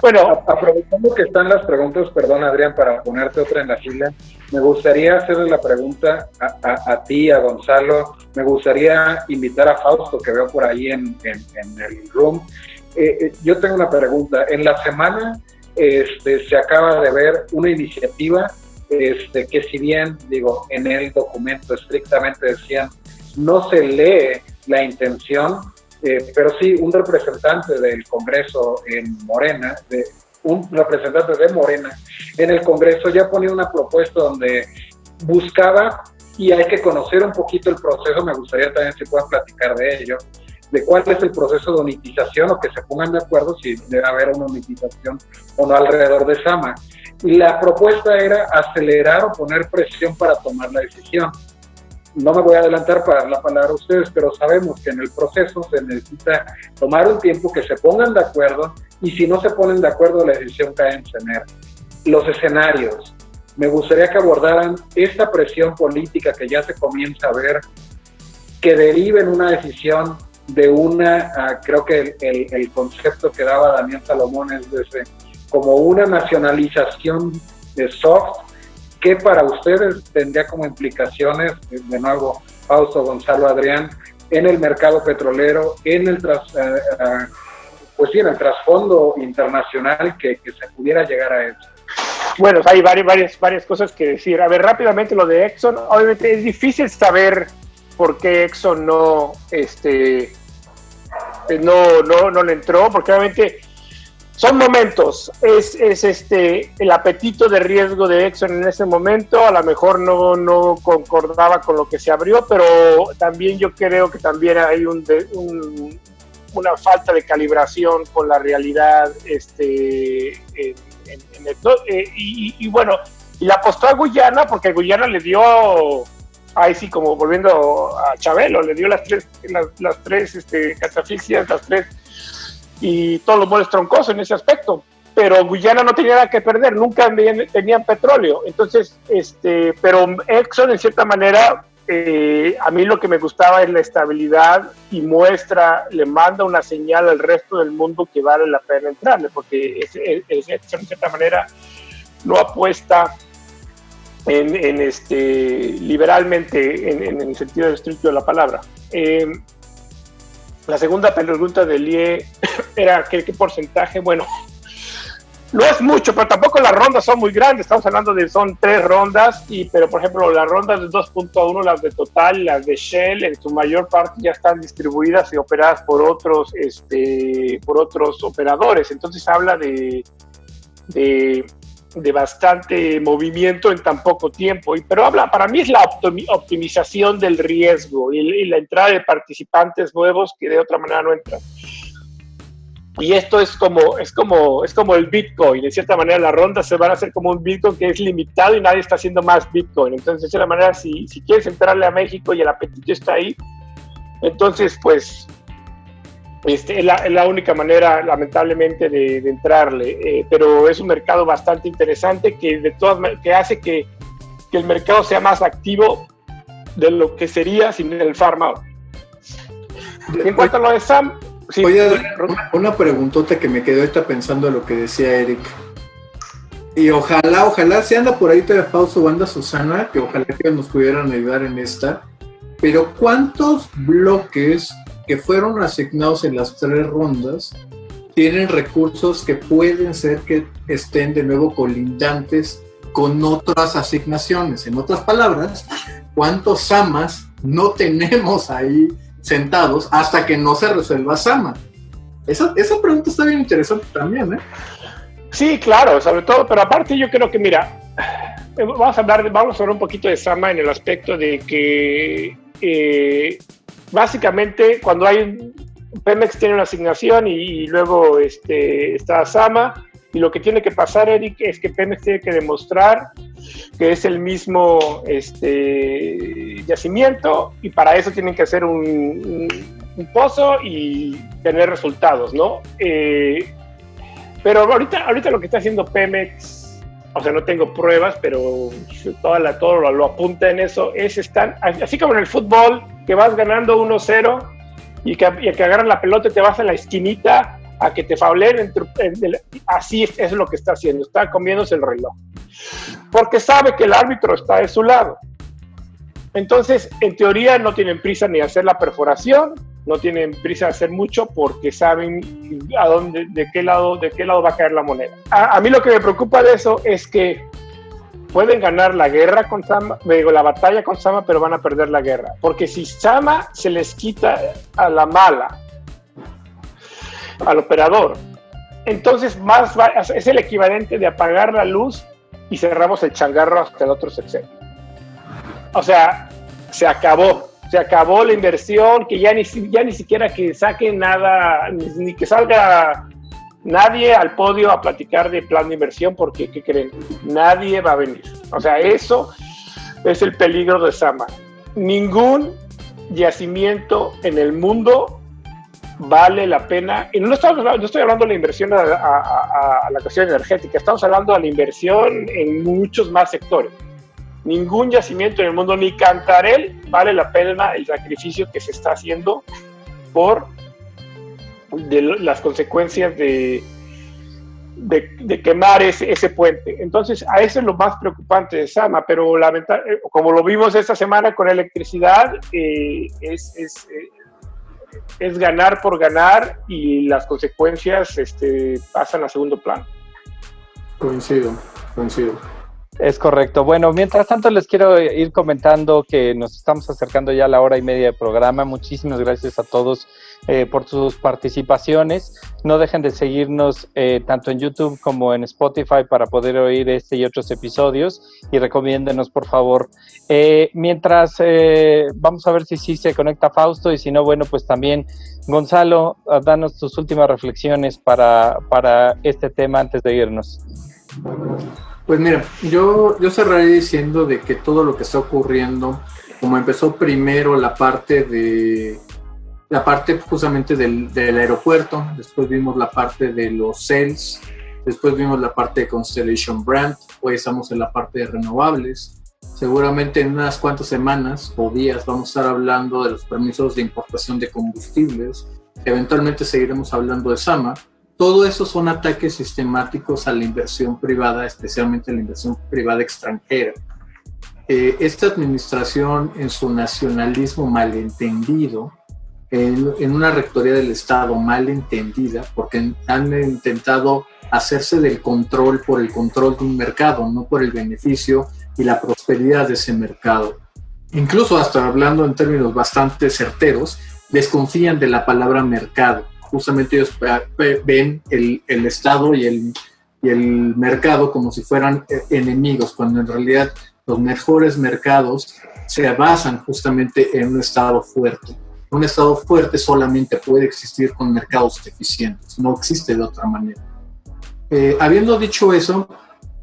Bueno, aprovechando que están las preguntas, perdón Adrián, para ponerte otra en la fila, me gustaría hacerle la pregunta a, a, ti, a Gonzalo, me gustaría invitar a Fausto, que veo por ahí en, en, en el room. Eh, eh, yo tengo una pregunta, en la semana este, se acaba de ver una iniciativa este, que si bien, digo, en el documento estrictamente decían, no se lee la intención, eh, pero sí un representante del Congreso en Morena, de, un representante de Morena en el Congreso ya ponía una propuesta donde buscaba, y hay que conocer un poquito el proceso, me gustaría también si puedan platicar de ello, de cuál es el proceso de unitización o que se pongan de acuerdo si debe haber una unitización o no alrededor de Sama. Y la propuesta era acelerar o poner presión para tomar la decisión. No me voy a adelantar para dar la palabra a ustedes, pero sabemos que en el proceso se necesita tomar un tiempo que se pongan de acuerdo y si no se ponen de acuerdo la decisión cae en tener. Los escenarios. Me gustaría que abordaran esta presión política que ya se comienza a ver, que derive en una decisión de una, ah, creo que el, concepto que daba Daniel Salomón es desde como una nacionalización de soft que para ustedes tendría como implicaciones, de nuevo, Fausto Gonzalo Adrián, en el mercado petrolero, en el, ah, ah, pues sí, en el trasfondo internacional que, que, se pudiera llegar a eso. Bueno, hay varias, varias, varias cosas que decir. A ver, rápidamente lo de Exxon. Obviamente es difícil saber por qué Exxon no, este, no, no, no le entró, porque obviamente son momentos, es, es, este el apetito de riesgo de Exxon en ese momento, a lo mejor no, no concordaba con lo que se abrió, pero también yo creo que también hay un, una falta de calibración con la realidad este, en, eh, y, y, bueno, y la apostó a Guyana porque Guyana le dio ahí sí, como volviendo a Chabelo, le dio las tres, las, tres este, catafixias, las tres, y todos los moles troncosos en ese aspecto. Pero Guyana no tenía nada que perder, nunca tenían petróleo. Entonces, este, pero Exxon, en cierta manera, eh, a mí lo que me gustaba es la estabilidad y muestra, le manda una señal al resto del mundo que vale la pena entrarle, porque Exxon, en cierta manera, no apuesta en, este, liberalmente, en, el sentido estricto de la palabra. Eh, la segunda pregunta de Lie era ¿qué, qué porcentaje. Bueno, no es mucho, pero tampoco las rondas son muy grandes. Estamos hablando de son tres rondas, y, pero por ejemplo, las rondas de 2.1, las de Total, las de Shell, en su mayor parte ya están distribuidas y operadas por otros, este, por otros operadores. Entonces habla de, de de bastante movimiento en tan poco tiempo. Y, pero habla, para mí es la optimización del riesgo y, la entrada de participantes nuevos que de otra manera no entran. Y esto es como, es como, es como el Bitcoin. De cierta manera, las rondas se van a hacer como un Bitcoin que es limitado y nadie está haciendo más Bitcoin. Entonces, de cierta manera, si, si quieres entrarle a México y el apetito está ahí, entonces, pues, este, es, la, única manera, lamentablemente, de, entrarle. Eh, pero es un mercado bastante interesante que, de todas, que hace que, que, el mercado sea más activo de lo que sería sin el farm En cuanto a lo de Sam, sí, una, una preguntota que me quedó ahorita pensando en lo que decía Eric. Y ojalá, ojalá, si anda por ahí te Fausto o anda Susana, que ojalá que nos pudieran ayudar en esta. Pero ¿cuántos bloques que fueron asignados en las tres rondas tienen recursos que pueden ser que estén de nuevo colindantes con otras asignaciones. En otras palabras, ¿cuántos SAMAS no tenemos ahí sentados hasta que no se resuelva SAMA? Esa, esa pregunta está bien interesante también, ¿eh? Sí, claro, sobre todo, pero aparte yo creo que, mira, vamos a hablar, vamos a hablar un poquito de Sama en el aspecto de que eh, básicamente cuando hay Pemex tiene una asignación y, luego este, está Sama y lo que tiene que pasar, Eric, es que Pemex tiene que demostrar que es el mismo este, yacimiento y para eso tienen que hacer un, pozo y tener resultados, ¿no? Eh, pero ahorita, ahorita lo que está haciendo Pemex, o sea, no tengo pruebas, pero toda la, todo lo, apunta en eso, es están, así como en el fútbol, que vas ganando 1-0 y que, y que agarran la pelota y te vas a la esquinita a que te faulen. Así es, lo que está haciendo, está comiéndose el reloj. Porque sabe que el árbitro está de su lado. Entonces, en teoría, no tienen prisa ni hacer la perforación, no tienen prisa de hacer mucho porque saben a dónde, de qué lado, de qué lado va a caer la moneda. a mí lo que me preocupa de eso es que pueden ganar la guerra con Sama, digo, la batalla con Sama, pero van a perder la guerra. Porque si Sama se les quita a la mala, al operador, entonces más es el equivalente de apagar la luz y cerramos el changarro hasta el otro sexenio. O sea, se acabó, se acabó la inversión, que ya ni, ya ni siquiera que saquen nada, ni, que salga nadie al podio a platicar de plan de inversión porque, ¿qué creen? Nadie va a venir. O sea, eso es el peligro de Sama. Ningún yacimiento en el mundo vale la pena, y no, estamos, no estoy hablando de la inversión a, la cuestión energética, estamos hablando de la inversión en muchos más sectores. Ningún yacimiento en el mundo, ni Cantarel, vale la pena el sacrificio que se está haciendo por las consecuencias de, de, quemar ese, ese, puente. Entonces, a eso es lo más preocupante de Sama, pero lamentablemente, eh, como lo vimos esta semana con electricidad, eh, es, es, eh, es, ganar por ganar y las consecuencias este, pasan a segundo plano. Coincido, coincido. Es correcto. Bueno, mientras tanto les quiero ir comentando que nos estamos acercando ya a la hora y media de programa. Muchísimas gracias a todos eh, por sus participaciones. No dejen de seguirnos eh, tanto en YouTube como en Spotify para poder oír este y otros episodios y recomiéndenos por favor. Eh, mientras vamos a ver si sí se conecta Fausto y si no, bueno, pues también Gonzalo, danos tus últimas reflexiones para, para este tema antes de irnos. Pues mira, yo, yo cerraré diciendo de que todo lo que está ocurriendo, como empezó primero la parte de la parte justamente del, aeropuerto, después vimos la parte de los sales, después vimos la parte de Constellation Brand, hoy estamos en la parte de renovables. Seguramente en unas cuantas semanas o días vamos a estar hablando de los permisos de importación de combustibles. Eventualmente seguiremos hablando de SAMA todo eso son ataques sistemáticos a la inversión privada, especialmente a la inversión privada extranjera. Eh, esta administración, en su nacionalismo malentendido, en, en, una rectoría del Estado malentendida, porque han intentado hacerse del control por el control de un mercado, no por el beneficio y la prosperidad de ese mercado. Incluso hasta hablando en términos bastante certeros, desconfían de la palabra mercado justamente ellos ven el, el Estado y el, y el mercado como si fueran eh, enemigos, cuando en realidad los mejores mercados se basan justamente en un Estado fuerte. Un Estado fuerte solamente puede existir con mercados eficientes, no existe de otra manera. Eh, habiendo dicho eso,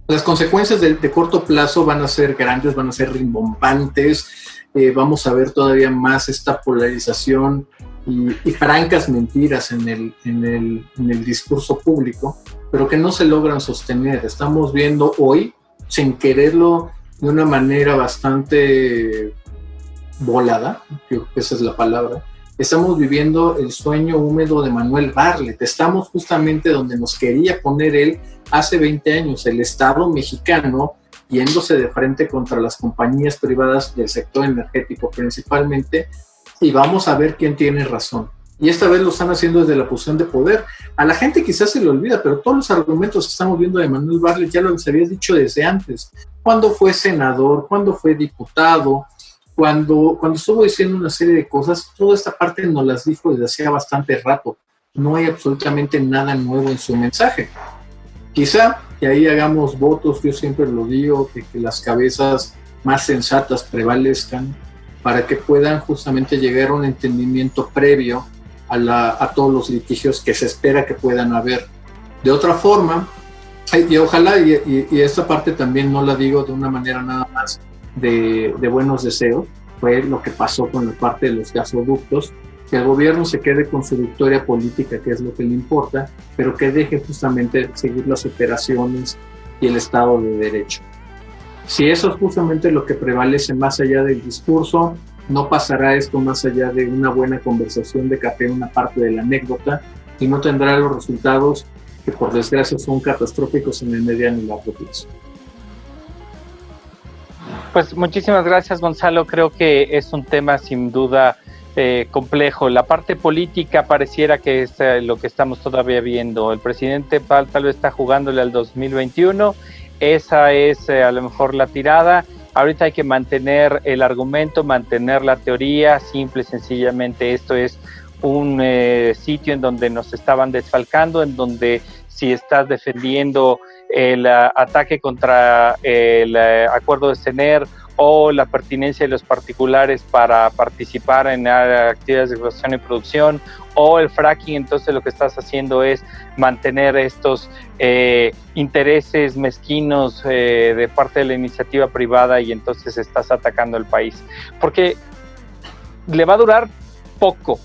las consecuencias de, corto plazo van a ser grandes, van a ser rimbombantes, eh, vamos a ver todavía más esta polarización y, francas mentiras en el, en, el, en el discurso público, pero que no se logran sostener. Estamos viendo hoy, sin quererlo, de una manera bastante volada, creo que esa es la palabra, estamos viviendo el sueño húmedo de Manuel Barlet. Estamos justamente donde nos quería poner él hace 20 años, el Estado mexicano yéndose de frente contra las compañías privadas del sector energético principalmente, y vamos a ver quién tiene razón. Y esta vez lo están haciendo desde la posición de poder. A la gente quizás se le olvida, pero todos los argumentos que estamos viendo de Manuel Barlet ya los había dicho desde antes. Cuando fue senador, cuando fue diputado, cuando, cuando estuvo diciendo una serie de cosas, toda esta parte nos las dijo desde hacía bastante rato. No hay absolutamente nada nuevo en su mensaje. Quizá que ahí hagamos votos, yo siempre lo digo, que, que las cabezas más sensatas prevalezcan para que puedan justamente llegar a un entendimiento previo a, todos los litigios que se espera que puedan haber. De otra forma, y ojalá, y, y, esta parte también no la digo de una manera nada más de, de, buenos deseos, fue lo que pasó con la parte de los gasoductos, que el gobierno se quede con su victoria política, que es lo que le importa, pero que deje justamente seguir las operaciones y el Estado de Derecho. Si eso es justamente lo que prevalece más allá del discurso, no pasará esto más allá de una buena conversación de café, una parte de la anécdota, y no tendrá los resultados que por desgracia son catastróficos en el mediano y largo plazo. Pues muchísimas gracias Gonzalo, creo que es un tema sin duda eh, complejo. La parte política pareciera que es eh, lo que estamos todavía viendo. El presidente tal, vez está jugándole al 2021 esa es eh, a lo mejor la tirada. Ahorita hay que mantener el argumento, mantener la teoría, simple sencillamente esto es un eh, sitio en donde nos estaban desfalcando, en donde si estás defendiendo el uh, ataque contra el acuerdo de CENER o la pertinencia de los particulares para participar en actividades de explotación y producción o el fracking, entonces lo que estás haciendo es mantener estos eh, intereses mezquinos eh, de parte de la iniciativa privada y entonces estás atacando el país. Porque le va a durar poco.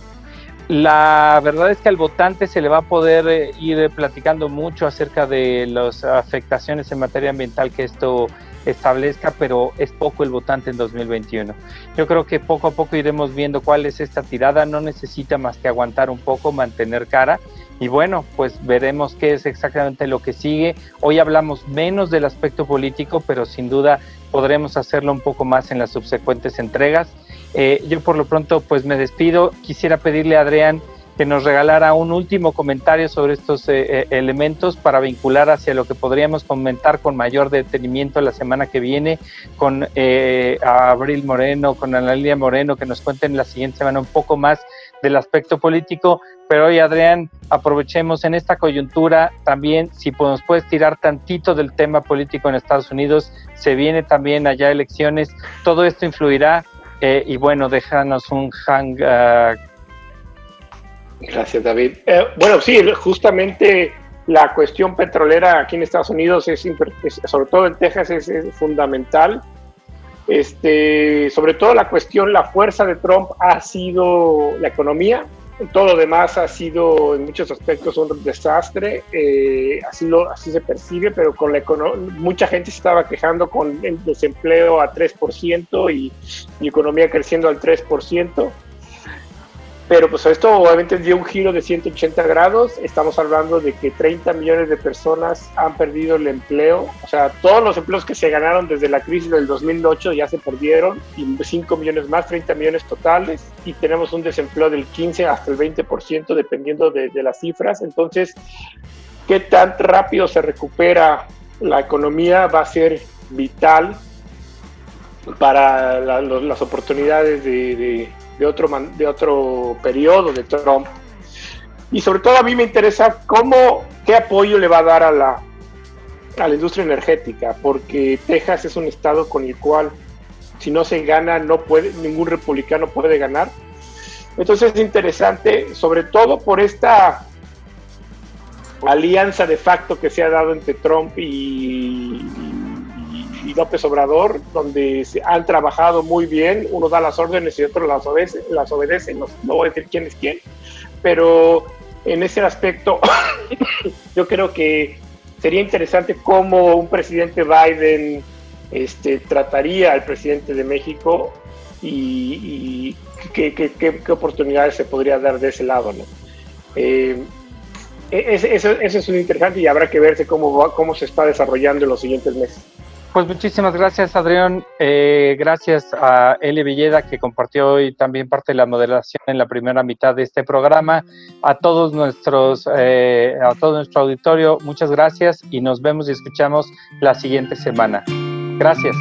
La verdad es que al votante se le va a poder eh, ir platicando mucho acerca de las afectaciones en materia ambiental que esto establezca, pero es poco el votante en 2021. Yo creo que poco a poco iremos viendo cuál es esta tirada, no necesita más que aguantar un poco, mantener cara y bueno, pues veremos qué es exactamente lo que sigue. Hoy hablamos menos del aspecto político, pero sin duda podremos hacerlo un poco más en las subsecuentes entregas. Eh, yo por lo pronto pues me despido. Quisiera pedirle a Adrián que nos regalara un último comentario sobre estos eh, eh, elementos para vincular hacia lo que podríamos comentar con mayor detenimiento la semana que viene con eh, Abril Moreno, con Analia Moreno, que nos cuenten la siguiente semana un poco más del aspecto político. Pero hoy, Adrián, aprovechemos en esta coyuntura también, si nos puedes tirar tantito del tema político en Estados Unidos, se viene también allá elecciones, todo esto influirá. y bueno, déjanos un hang uh, Gracias, David. Eh, bueno, sí, justamente la cuestión petrolera aquí en Estados Unidos es, sobre todo en Texas, es, fundamental. Este, sobre todo la cuestión, la fuerza de Trump ha sido la economía. Todo lo demás ha sido en muchos aspectos un desastre, eh, así, lo, así se percibe, pero con la mucha gente se estaba quejando con el desempleo a 3% y, y economía creciendo al 3%. Pero pues esto obviamente dio un giro de 180 grados. Estamos hablando de que 30 millones de personas han perdido el empleo. O sea, todos los empleos que se ganaron desde la crisis del 2008 ya se perdieron. Y 5 millones más, 30 millones totales. Y tenemos un desempleo del 15 hasta el 20% dependiendo de, las cifras. Entonces, ¿qué tan rápido se recupera la economía? Va a ser vital para las oportunidades de de otro, de otro periodo de Trump. Y sobre todo a mí me interesa cómo, qué apoyo le va a dar a la, a la industria energética, porque Texas es un estado con el cual si no se gana, no puede, ningún republicano puede ganar. Entonces es interesante, sobre todo por esta alianza de facto que se ha dado entre Trump y, y López Obrador, donde han trabajado muy bien, uno da las órdenes y otro las obedece, las obedece no, voy a decir quién es quién, pero en ese aspecto (coughs) yo creo que sería interesante cómo un presidente Biden este, trataría al presidente de México y, qué, qué, qué, oportunidades se podría dar de ese lado. ¿no? Eh, eso, eso, es un interesante y habrá que verse cómo, cómo se está desarrollando en los siguientes meses. Pues muchísimas gracias, Adrián. Eh, gracias a Eli Villeda, que compartió hoy también parte de la moderación en la primera mitad de este programa. A todos nuestros, eh, a todo nuestro auditorio, muchas gracias y nos vemos y escuchamos la siguiente semana. Gracias.